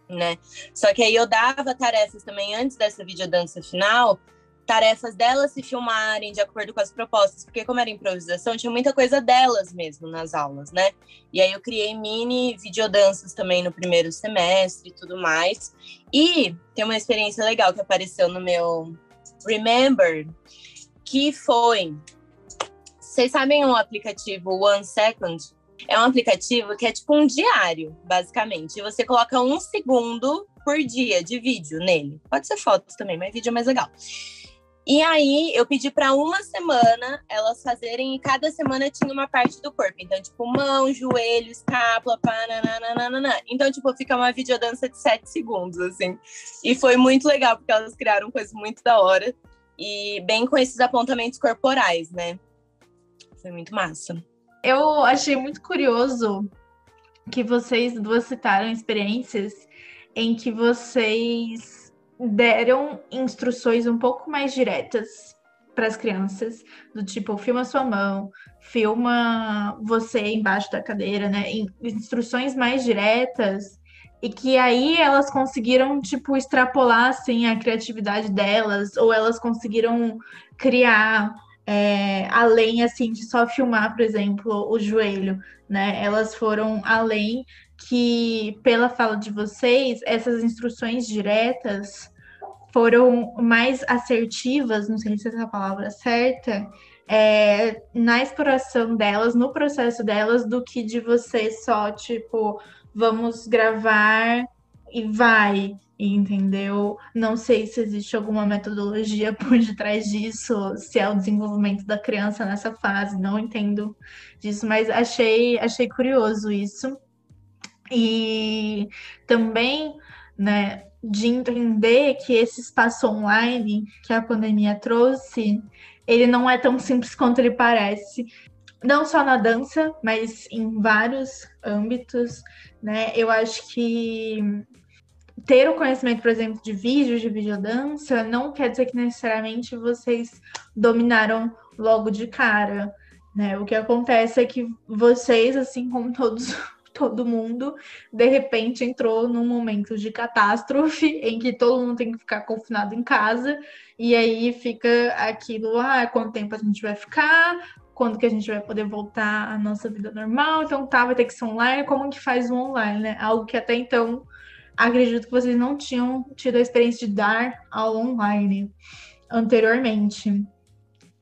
né? Só que aí eu dava tarefas também antes dessa videodança final, tarefas delas se filmarem de acordo com as propostas, porque como era improvisação, tinha muita coisa delas mesmo nas aulas, né? E aí eu criei mini videodanças também no primeiro semestre e tudo mais. E tem uma experiência legal que apareceu no meu Remember, que foi vocês sabem o aplicativo One Second? É um aplicativo que é tipo um diário, basicamente. E você coloca um segundo por dia de vídeo nele. Pode ser fotos também, mas vídeo é mais legal. E aí eu pedi para uma semana elas fazerem e cada semana tinha uma parte do corpo. Então, tipo, mão, joelho, escápula, pananana. Então, tipo, fica uma videodança de sete segundos, assim. E foi muito legal, porque elas criaram coisas muito da hora. E bem com esses apontamentos corporais, né? Foi muito massa eu achei muito curioso que vocês duas citaram experiências em que vocês deram instruções um pouco mais diretas para as crianças, do tipo, filma sua mão, filma você embaixo da cadeira, né? Instruções mais diretas e que aí elas conseguiram, tipo, extrapolar, assim, a criatividade delas, ou elas conseguiram criar é, além assim de só filmar, por exemplo, o joelho, né? Elas foram além que, pela fala de vocês, essas instruções diretas foram mais assertivas, não sei se essa é palavra certa, é, na exploração delas, no processo delas, do que de você só, tipo, vamos gravar e vai, entendeu? Não sei se existe alguma metodologia <laughs> por detrás disso, se é o desenvolvimento da criança nessa fase, não entendo disso, mas achei, achei curioso isso. E também, né, de entender que esse espaço online que a pandemia trouxe, ele não é tão simples quanto ele parece. Não só na dança, mas em vários âmbitos, né? Eu acho que ter o conhecimento, por exemplo, de vídeos, de videodança, não quer dizer que necessariamente vocês dominaram logo de cara, né? O que acontece é que vocês, assim como todos, todo mundo, de repente entrou num momento de catástrofe <laughs> em que todo mundo tem que ficar confinado em casa, e aí fica aquilo, ah, quanto tempo a gente vai ficar, quando que a gente vai poder voltar à nossa vida normal, então tá, vai ter que ser online, como que faz o online, né? Algo que até então acredito que vocês não tinham tido a experiência de dar aula online anteriormente,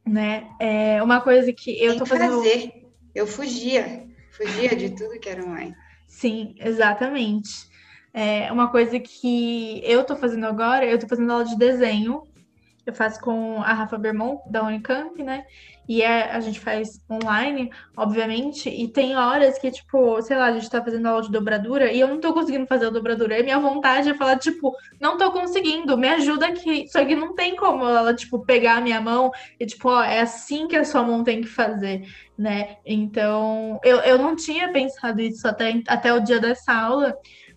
né? É uma coisa que eu tô fazendo. Fazer. Eu fugia, fugia de tudo que era online. Sim, exatamente. É uma coisa que eu tô fazendo agora, eu tô fazendo aula de desenho. Eu faço com a Rafa Bermont, da Unicamp, né? E é, a gente faz online, obviamente, e tem horas que, tipo, sei lá, a gente tá fazendo aula de dobradura e eu não tô conseguindo fazer a dobradura. E minha vontade é falar, tipo, não tô conseguindo, me ajuda aqui. Só que não tem como ela, tipo, pegar a minha mão e, tipo, ó, é assim que a sua mão tem que fazer, né? Então, eu, eu não tinha pensado isso até, até o dia dessa aula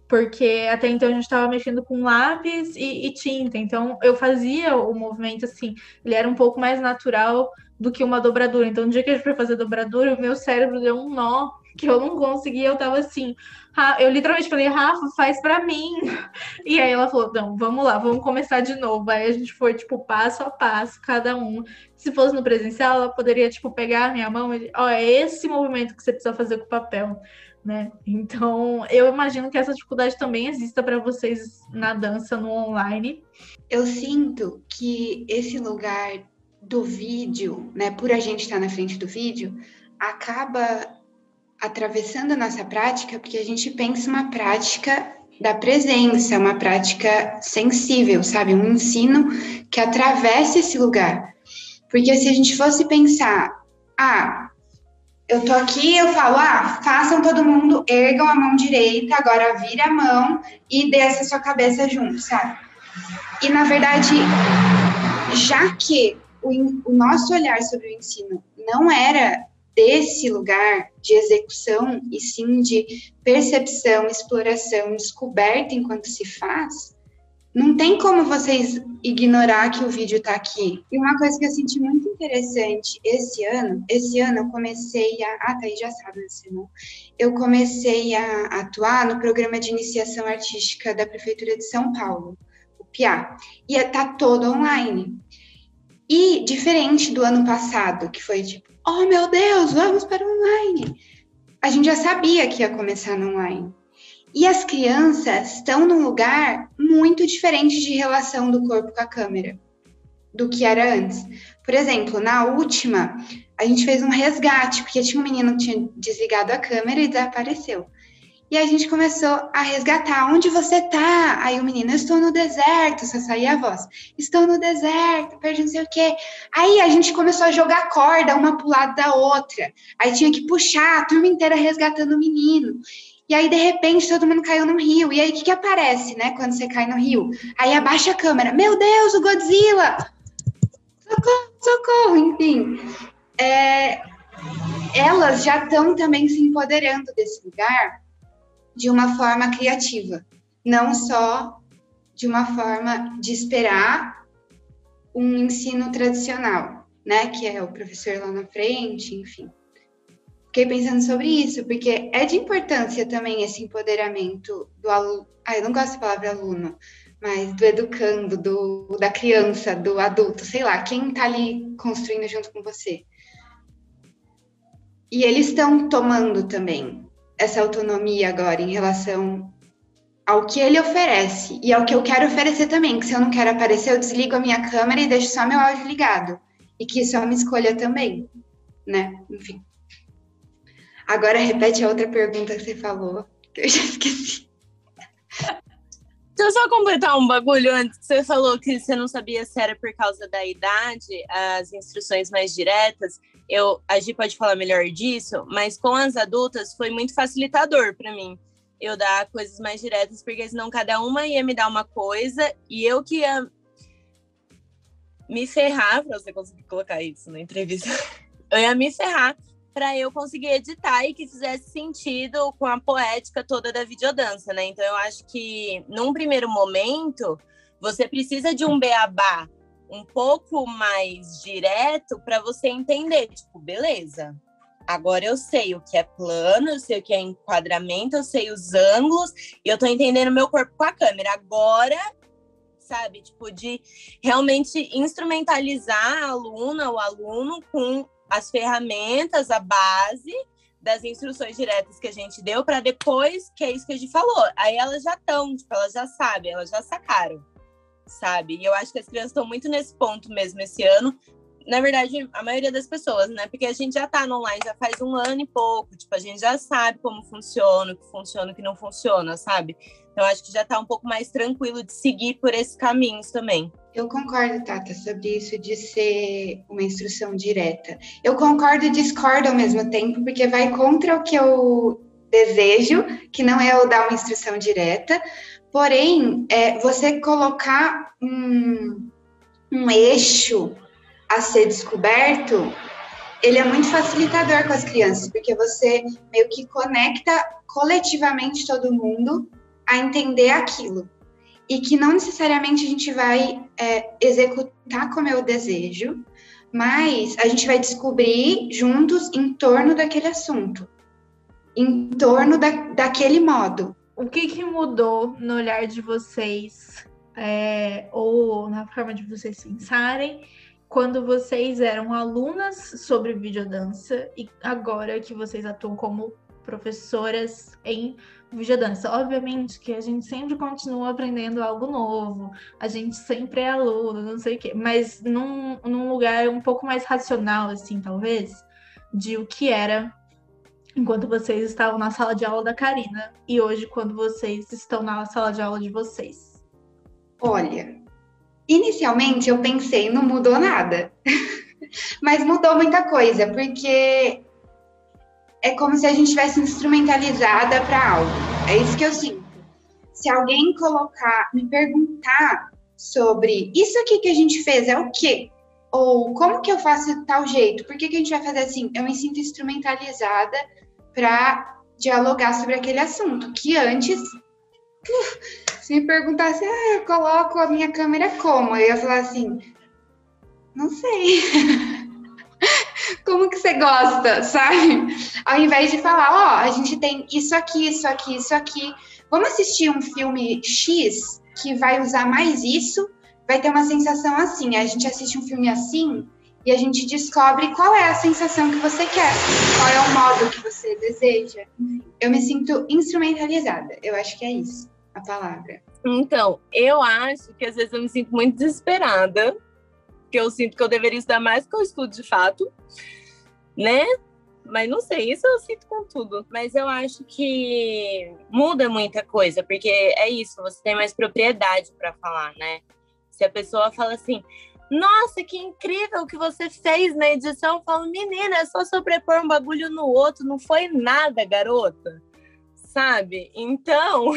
porque até então a gente estava mexendo com lápis e, e, tinta, então eu fazia o movimento assim, ele era um pouco mais natural do que uma dobradura. Então, no dia que a gente foi fazer dobradura, o meu cérebro deu um nó que eu não conseguia, eu tava assim, eu literalmente falei, Rafa, faz para mim. <laughs> E aí ela falou, não, vamos lá, vamos começar de novo. Aí a gente foi, tipo, passo a passo, cada um. Se fosse no presencial, ela poderia, tipo, pegar a minha mão e, ó, é esse movimento que você precisa fazer com o papel, né? Então, eu imagino que essa dificuldade também exista para vocês na dança no online. Eu sinto que esse lugar do vídeo, né, por a gente estar na frente do vídeo, acaba atravessando a nossa prática, porque a gente pensa uma prática da presença, uma prática sensível, sabe? Um ensino que atravessa esse lugar. Porque se a gente fosse pensar, ah, eu tô aqui, eu falo, ah, façam todo mundo, ergam a mão direita, agora vira a mão e desça a sua cabeça junto, sabe? E na verdade, já que o, o nosso olhar sobre o ensino não era desse lugar de execução e sim de percepção, exploração, descoberta enquanto se faz, não tem como vocês ignorar que o vídeo está aqui. E uma coisa que eu senti muito interessante esse ano, esse ano eu comecei a. Ah, tá aí, já sabe, você não. Eu comecei a atuar no programa de iniciação artística da Prefeitura de São Paulo, o PIA. E está todo online. E diferente do ano passado, que foi tipo, oh meu Deus, vamos para o online. A gente já sabia que ia começar no online. E as crianças estão num lugar muito diferente de relação do corpo com a câmera do que era antes. Por exemplo, na última, a gente fez um resgate, porque tinha um menino que tinha desligado a câmera e desapareceu. E a gente começou a resgatar. Onde você tá? Aí o menino, eu estou no deserto, só saía a voz. Estou no deserto, perdi não sei o quê. Aí a gente começou a jogar corda, uma pro lado da outra. Aí tinha que puxar, a turma inteira resgatando o menino. E aí, de repente, todo mundo caiu no rio. E aí, o que, que aparece, né, quando você cai no rio? Aí abaixa a câmera. Meu Deus, o Godzilla! Socorro, socorro, enfim. É, elas já estão também se empoderando desse lugar de uma forma criativa, não só de uma forma de esperar um ensino tradicional, né, que é o professor lá na frente, enfim. Fiquei pensando sobre isso, porque é de importância também esse empoderamento do aluno. Ah, eu não gosto da palavra aluno, mas do educando, do, da criança, do adulto, sei lá, quem está ali construindo junto com você. E eles estão tomando também essa autonomia agora em relação ao que ele oferece e ao que eu quero oferecer também, que se eu não quero aparecer, eu desligo a minha câmera e deixo só meu áudio ligado. E que isso é uma escolha também, né? Enfim. Agora repete a outra pergunta que você falou, que eu já esqueci. Deixa eu só completar um bagulho antes. Você falou que você não sabia se era por causa da idade, as instruções mais diretas eu a gente pode falar melhor disso, mas com as adultas foi muito facilitador para mim. Eu dar coisas mais diretas, porque senão cada uma ia me dar uma coisa e eu que ia me ferrar para você conseguir colocar isso na entrevista. <laughs> Eu ia me ferrar para eu conseguir editar e que fizesse sentido com a poética toda da videodança, né? Então eu acho que num primeiro momento você precisa de um beabá um pouco mais direto para você entender, tipo, beleza. Agora eu sei o que é plano, eu sei o que é enquadramento, eu sei os ângulos e eu tô entendendo meu corpo com a câmera. Agora, sabe, tipo, de realmente instrumentalizar a aluna, o aluno com as ferramentas, a base das instruções diretas que a gente deu para depois, que é isso que a gente falou. Aí elas já estão, tipo, elas já sabem, elas já sacaram sabe? E eu acho que as crianças estão muito nesse ponto mesmo esse ano. Na verdade, a maioria das pessoas, né? Porque a gente já tá no online já faz um ano e pouco. Tipo, a gente já sabe como funciona, o que funciona, o que não funciona, sabe? Então, acho que já tá um pouco mais tranquilo de seguir por esses caminhos também. Eu concordo, Tata, sobre isso de ser uma instrução direta. Eu concordo e discordo ao mesmo tempo, porque vai contra o que eu desejo, que não é eu dar uma instrução direta, Porém, é, você colocar um, um eixo a ser descoberto, ele é muito facilitador com as crianças, porque você meio que conecta coletivamente todo mundo a entender aquilo. E que não necessariamente a gente vai é, executar como eu desejo, mas a gente vai descobrir juntos em torno daquele assunto, em torno da, daquele modo o que, que mudou no olhar de vocês, é, ou na forma de vocês pensarem, quando vocês eram alunas sobre videodança e agora que vocês atuam como professoras em videodança. Obviamente que a gente sempre continua aprendendo algo novo, a gente sempre é aluno, não sei o quê, mas num, num lugar um pouco mais racional, assim, talvez, de o que era enquanto vocês estavam na sala de aula da Karina e hoje quando vocês estão na sala de aula de vocês? Olha, inicialmente eu pensei não mudou nada, <laughs> mas mudou muita coisa porque é como se a gente tivesse instrumentalizada para algo. É isso que eu sinto. Se alguém colocar, me perguntar sobre isso aqui que a gente fez é o quê? Ou como que eu faço tal jeito? Por que, que a gente vai fazer assim? Eu me sinto instrumentalizada para dialogar sobre aquele assunto, que antes, se me perguntasse, ah, eu coloco a minha câmera como? Eu ia falar assim, não sei. <laughs> como que você gosta, sabe? Ao invés de falar, ó, oh, a gente tem isso aqui, isso aqui, isso aqui. Vamos assistir um filme X que vai usar mais isso, vai ter uma sensação assim. A gente assiste um filme assim e a gente descobre qual é a sensação que você quer, qual é o modo que você deseja. Eu me sinto instrumentalizada. Eu acho que é isso a palavra. Então, eu acho que às vezes eu me sinto muito desesperada, que eu sinto que eu deveria estudar mais que eu estudo de fato, né? Mas não sei, isso eu sinto com tudo. Mas eu acho que muda muita coisa, porque é isso, você tem mais propriedade para falar, né? Se a pessoa fala assim, nossa, que incrível o que você fez na edição. Eu falo, menina, é só sobrepor um bagulho no outro, não foi nada, garota. Sabe? Então.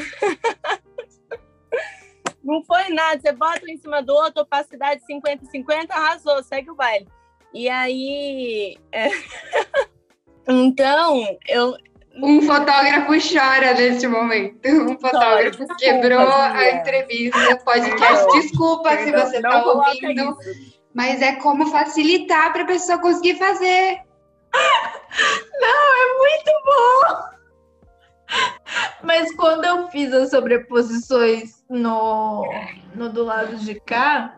<laughs> não foi nada. Você bota um em cima do outro, opacidade 50-50, arrasou, segue o baile. E aí. É... <laughs> então, eu, um fotógrafo chora neste momento. Um fotógrafo Desculpa, quebrou a entrevista, podcast. Não, Desculpa se você está ouvindo, isso. mas é como facilitar para a pessoa conseguir fazer. Não, é muito bom. Mas quando eu fiz as sobreposições no, no do lado de cá,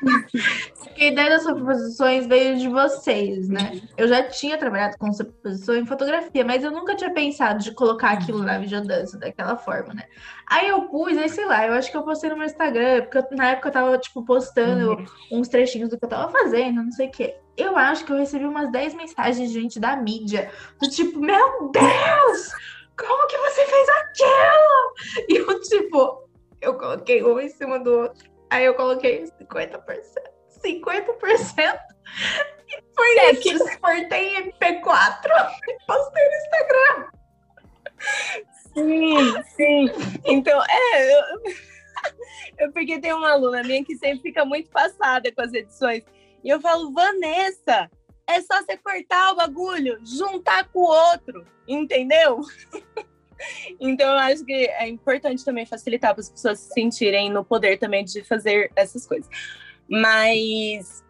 Porque a ideia das sobreposições veio de vocês, né? Eu já tinha trabalhado com sobreposição em fotografia, mas eu nunca tinha pensado de colocar aquilo na videodança daquela forma, né? Aí eu pus, aí sei lá, eu acho que eu postei no meu Instagram, porque eu, na época eu tava, tipo, postando uhum. uns trechinhos do que eu tava fazendo, não sei o quê. Eu acho que eu recebi umas 10 mensagens de gente da mídia, do tipo, meu Deus! Como que você fez aquilo? <laughs> E eu, tipo, eu coloquei um em cima do outro. Aí eu coloquei 50%. 50%. E foi é isso. Que... Exportei em MP4 e postei no Instagram. Sim, sim. Então, é. Eu, <laughs> eu porque tem uma aluna minha que sempre fica muito passada com as edições. E eu falo, Vanessa, é só você cortar o bagulho, juntar com o outro, entendeu? <laughs> Então, eu acho que é importante também facilitar para as pessoas se sentirem no poder também de fazer essas coisas. Mas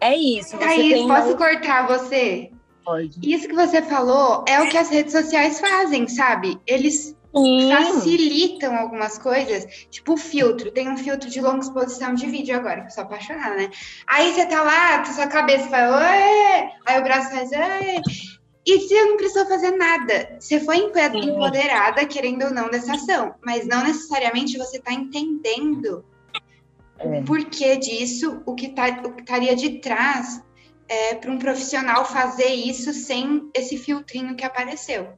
é isso. Thaís, tem... posso cortar você? Pode. Isso que você falou é o que as redes sociais fazem, sabe? Eles Sim. facilitam algumas coisas, tipo o filtro. Tem um filtro de longa exposição de vídeo agora, que eu sou apaixonada, né? Aí você tá lá, sua cabeça vai, Oi! aí o braço faz, Oi! E você não precisou fazer nada. Você foi empoderada, querendo ou não, dessa ação. Mas não necessariamente você está entendendo é. o porquê disso, o que tá, estaria de trás é, para um profissional fazer isso sem esse filtrinho que apareceu.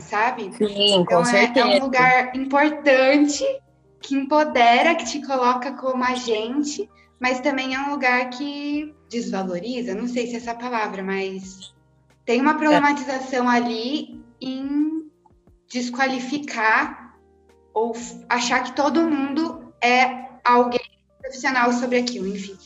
Sabe? Sim, com então, certeza. É, é um lugar importante que empodera, que te coloca como agente, mas também é um lugar que desvaloriza, não sei se é essa palavra, mas tem uma problematização é. ali em desqualificar ou achar que todo mundo é alguém profissional sobre aquilo, enfim.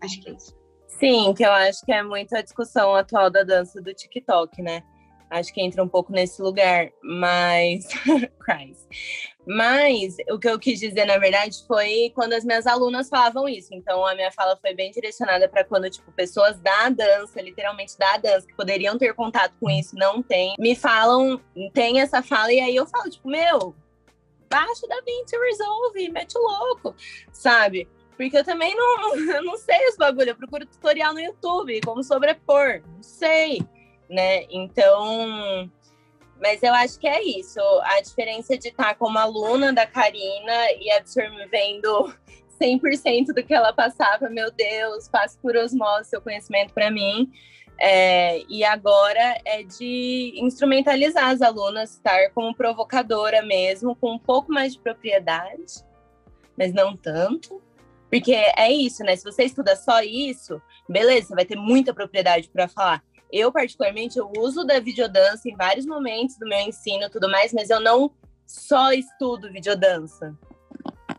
Acho que é isso. Sim, que eu acho que é muito a discussão atual da dança do TikTok, né? Acho que entra um pouco nesse lugar, mas. <laughs> Christ. Mas o que eu quis dizer, na verdade, foi quando as minhas alunas falavam isso. Então, a minha fala foi bem direcionada para quando, tipo, pessoas da dança, literalmente da dança, que poderiam ter contato com isso, não tem, me falam, tem essa fala, e aí eu falo, tipo, meu, baixa da 20 resolve, mete louco, sabe? Porque eu também não, <laughs> não sei os bagulho, eu procuro tutorial no YouTube, como sobrepor, não sei, né? Então mas eu acho que é isso. A diferença de estar como aluna da Karina e absorvendo 100% <laughs> do que ela passava, meu Deus, passe por osmose seu conhecimento para mim. É, e agora é de instrumentalizar as alunas, estar como provocadora mesmo, com um pouco mais de propriedade, mas não tanto. Porque é isso, né? Se você estuda só isso, beleza, você vai ter muita propriedade para falar. Eu, particularmente, eu uso da videodança em vários momentos do meu ensino tudo mais, mas eu não só estudo videodança.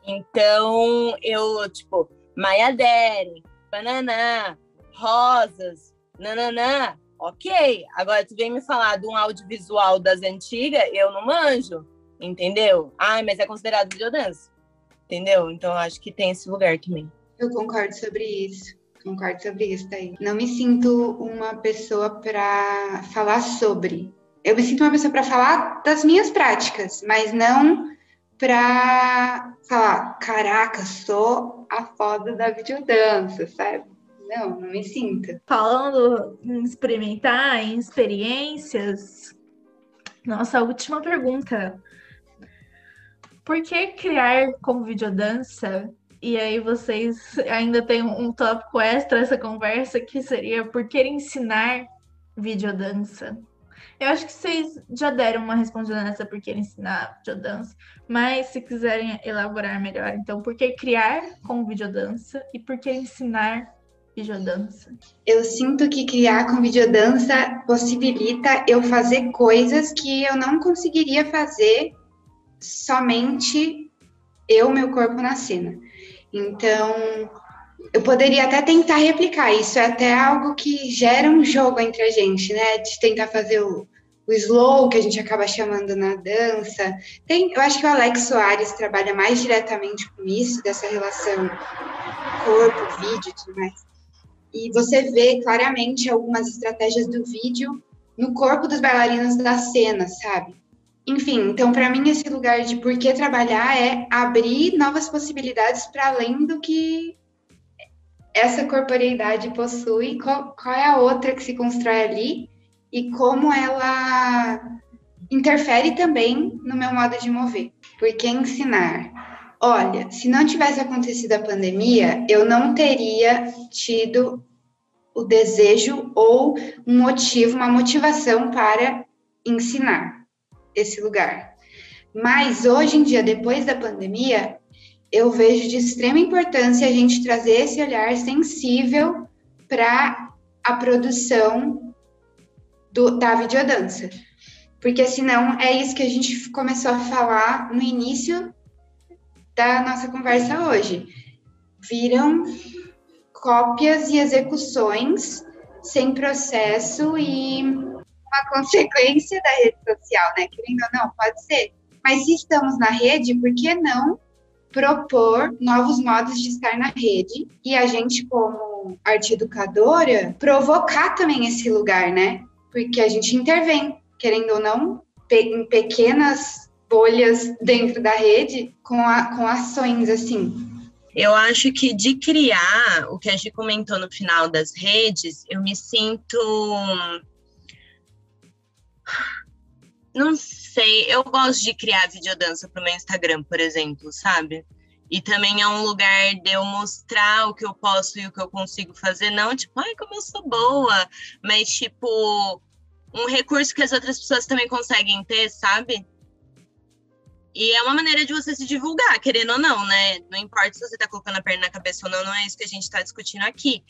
Então, eu, tipo, Maiadere, bananã, rosas, nananã. Ok, agora tu vem me falar de um audiovisual das antigas, eu não manjo, entendeu? Ah, mas é considerado videodança, entendeu? Então acho que tem esse lugar também. Eu concordo sobre isso. Concordo sobre isso, Thaís. Não me sinto uma pessoa para falar sobre. Eu me sinto uma pessoa para falar das minhas práticas, mas não para falar, caraca, sou a foda da videodança, sabe? Não, não me sinto. Falando em experimentar, em experiências, nossa última pergunta. Por que criar como videodança e aí vocês ainda têm um tópico extra essa conversa que seria por que ensinar videodança. Eu acho que vocês já deram uma respondida nessa por que ensinar videodança, mas se quiserem elaborar melhor, então por que criar com videodança e por que ensinar videodança? Eu sinto que criar com videodança possibilita eu fazer coisas que eu não conseguiria fazer somente eu, meu corpo na cena. Então, eu poderia até tentar replicar. Isso é até algo que gera um jogo entre a gente, né? De tentar fazer o, o slow, que a gente acaba chamando na dança. Tem, eu acho que o Alex Soares trabalha mais diretamente com isso, dessa relação corpo, vídeo e tudo mais. E você vê claramente algumas estratégias do vídeo no corpo dos bailarinos da cena, sabe? Enfim, então para mim esse lugar de por que trabalhar é abrir novas possibilidades para além do que essa corporeidade possui, qual, qual, é a outra que se constrói ali e como ela interfere também no meu modo de mover. Por que ensinar? Olha, se não tivesse acontecido a pandemia, eu não teria tido o desejo ou um motivo, uma motivação para ensinar esse lugar. Mas hoje em dia, depois da pandemia, eu vejo de extrema importância a gente trazer esse olhar sensível para a produção do, da videodança. Porque senão é isso que a gente começou a falar no início da nossa conversa hoje. Viram cópias e execuções sem processo e uma consequência da rede social, né? Querendo ou não, pode ser. Mas se estamos na rede, por que não propor novos modos de estar na rede e a gente, como arte educadora, provocar também esse lugar, né? Porque a gente intervém, querendo ou não, em pequenas bolhas dentro da rede com, a, com ações assim. Eu acho que de criar, o que a gente comentou no final das redes, eu me sinto não sei, eu gosto de criar videodança pro meu Instagram, por exemplo, sabe? E também é um lugar de eu mostrar o que eu posso e o que eu consigo fazer, não tipo, ai, como eu sou boa, mas tipo, um recurso que as outras pessoas também conseguem ter, sabe? E é uma maneira de você se divulgar, querendo ou não, né? Não importa se você tá colocando a perna na cabeça ou não, não é isso que a gente tá discutindo aqui.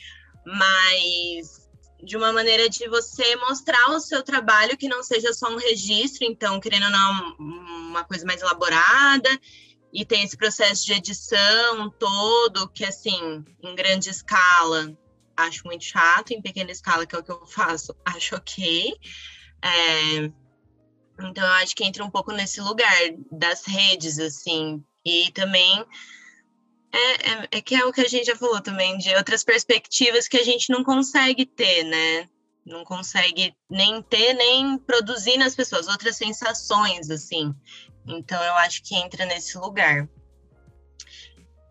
Mas de uma maneira de você mostrar o seu trabalho que não seja só um registro, então, querendo ou não, uma coisa mais elaborada, e tem esse processo de edição todo, que, assim, em grande escala, acho muito chato, em pequena escala, que é o que eu faço, acho ok. É, então, eu acho que entra um pouco nesse lugar das redes, assim, e também é, é, é, que é o que a gente já falou também, de outras perspectivas que a gente não consegue ter, né? Não consegue nem ter, nem produzir nas pessoas, outras sensações, assim. Então, eu acho que entra nesse lugar.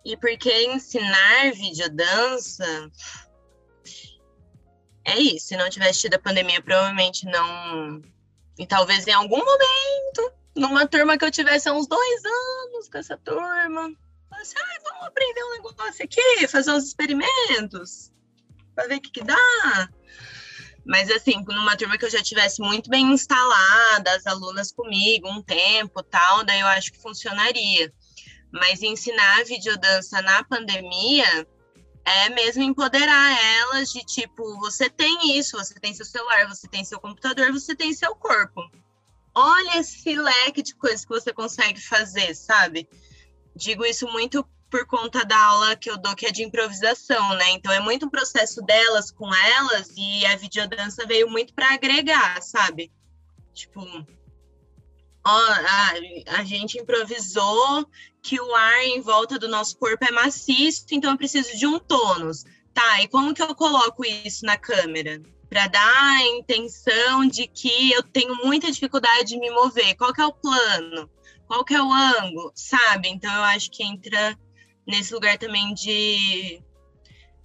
E porque ensinar videodança é isso. Se não tivesse tido a pandemia, provavelmente não. E talvez em algum momento, numa turma que eu tivesse há uns dois anos com essa turma, assim, ah, vamos aprender um negócio aqui, fazer uns experimentos, para ver o que, que dá. Mas assim, numa turma que eu já tivesse muito bem instalada, as alunas comigo um tempo tal, daí eu acho que funcionaria. Mas ensinar videodança na pandemia é mesmo empoderar elas de tipo, você tem isso, você tem seu celular, você tem seu computador, você tem seu corpo. Olha esse leque de coisas que você consegue fazer, sabe? Digo isso muito por conta da aula que eu dou, que é de improvisação, né? Então é muito um processo delas com elas e a videodança veio muito para agregar, sabe? Tipo, ó, a, a gente improvisou que o ar em volta do nosso corpo é maciço, então eu preciso de um tônus. Tá, e como que eu coloco isso na câmera? Para dar a intenção de que eu tenho muita dificuldade de me mover. Qual que é o plano? Qual que é o ângulo? Sabe? Então eu acho que entra nesse lugar também de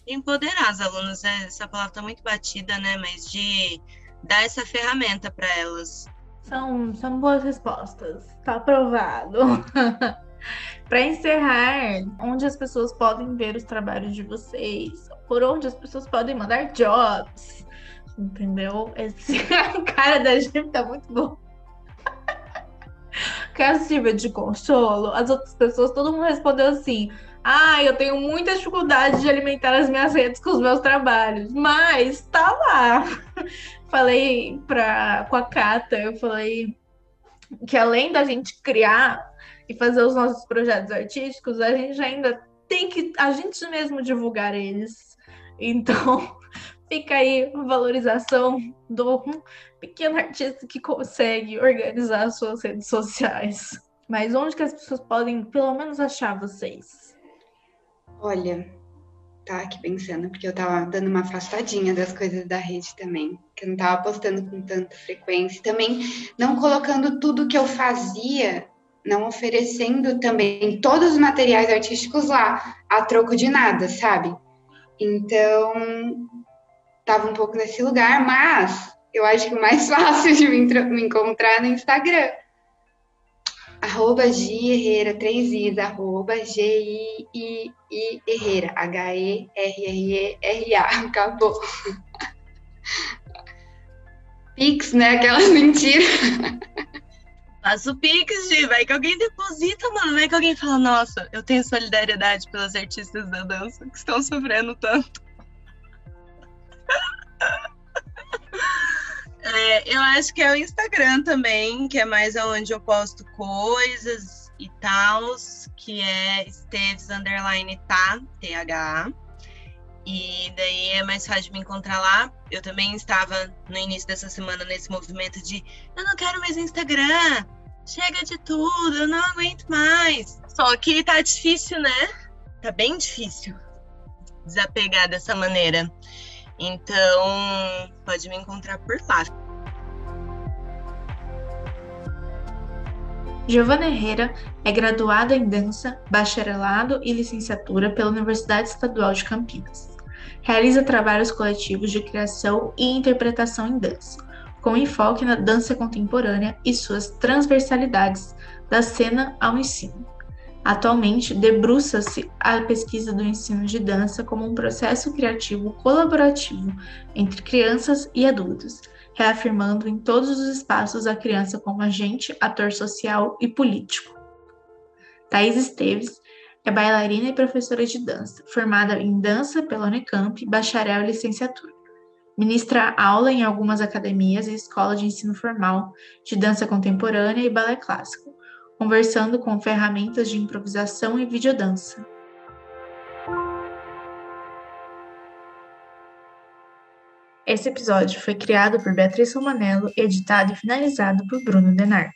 empoderar as alunas. É, essa palavra está muito batida, né? Mas de dar essa ferramenta para elas. São, são boas respostas. Tá aprovado. <laughs> para encerrar, onde as pessoas podem ver os trabalhos de vocês, por onde as pessoas podem mandar jobs, entendeu? Esse <laughs> cara da gente tá muito bom. Quer sirva de consolo? As outras pessoas, todo mundo respondeu assim: ah, eu tenho muita dificuldade de alimentar as minhas redes com os meus trabalhos, mas tá lá. <laughs> falei pra, com a Cata, eu falei que além da gente criar e fazer os nossos projetos artísticos, a gente ainda tem que a gente mesmo divulgar eles. Então, <laughs> fica aí valorização do pequeno artista que consegue organizar suas redes sociais. Mas onde que as pessoas podem, pelo menos, achar vocês? Olha, tá aqui pensando, porque eu tava dando uma afastadinha das coisas da rede também, que eu não tava postando com tanta frequência. Também não colocando tudo que eu fazia, não oferecendo também todos os materiais artísticos lá, a troco de nada, sabe? Então, tava um pouco nesse lugar, mas eu acho que o mais <laughs> fácil de me, me encontrar no Instagram arroba G Herrera, três I's, arroba G-I-I Herrera, H-E-R-R-E-R-A, <laughs> acabou. Pix, né? Aquelas <laughs> mentiras. Faço Pix, Gi, vai que alguém deposita, mano. Vai que alguém fala, nossa, eu tenho solidariedade pelas artistas da dança que estão sofrendo tanto. É, eu acho que é o Instagram também, que é mais onde eu posto coisas e tal, que é Esteves underline tá, T-H-A. E daí é mais fácil de me encontrar lá. Eu também estava no início dessa semana nesse movimento de eu não quero mais Instagram, chega de tudo, eu não aguento mais. Só que tá difícil, né? Tá bem difícil desapegar dessa maneira. Então, pode me encontrar por lá. Giovana Herrera é graduada em dança, bacharelado e licenciatura pela Universidade Estadual de Campinas. Realiza trabalhos coletivos de criação e interpretação em dança, com enfoque na dança contemporânea e suas transversalidades da cena ao ensino. Atualmente, debruça-se a pesquisa do ensino de dança como um processo criativo colaborativo entre crianças e adultos, reafirmando em todos os espaços a criança como agente, ator social e político. Thais Esteves é bailarina e professora de dança, formada em dança pela Unicamp, bacharel e licenciatura. Ministra aula em algumas academias e escolas de ensino formal de dança contemporânea e balé clássico conversando com ferramentas de improvisação e videodança. Esse episódio foi criado por Beatriz Romanello, editado e finalizado por Bruno Denard.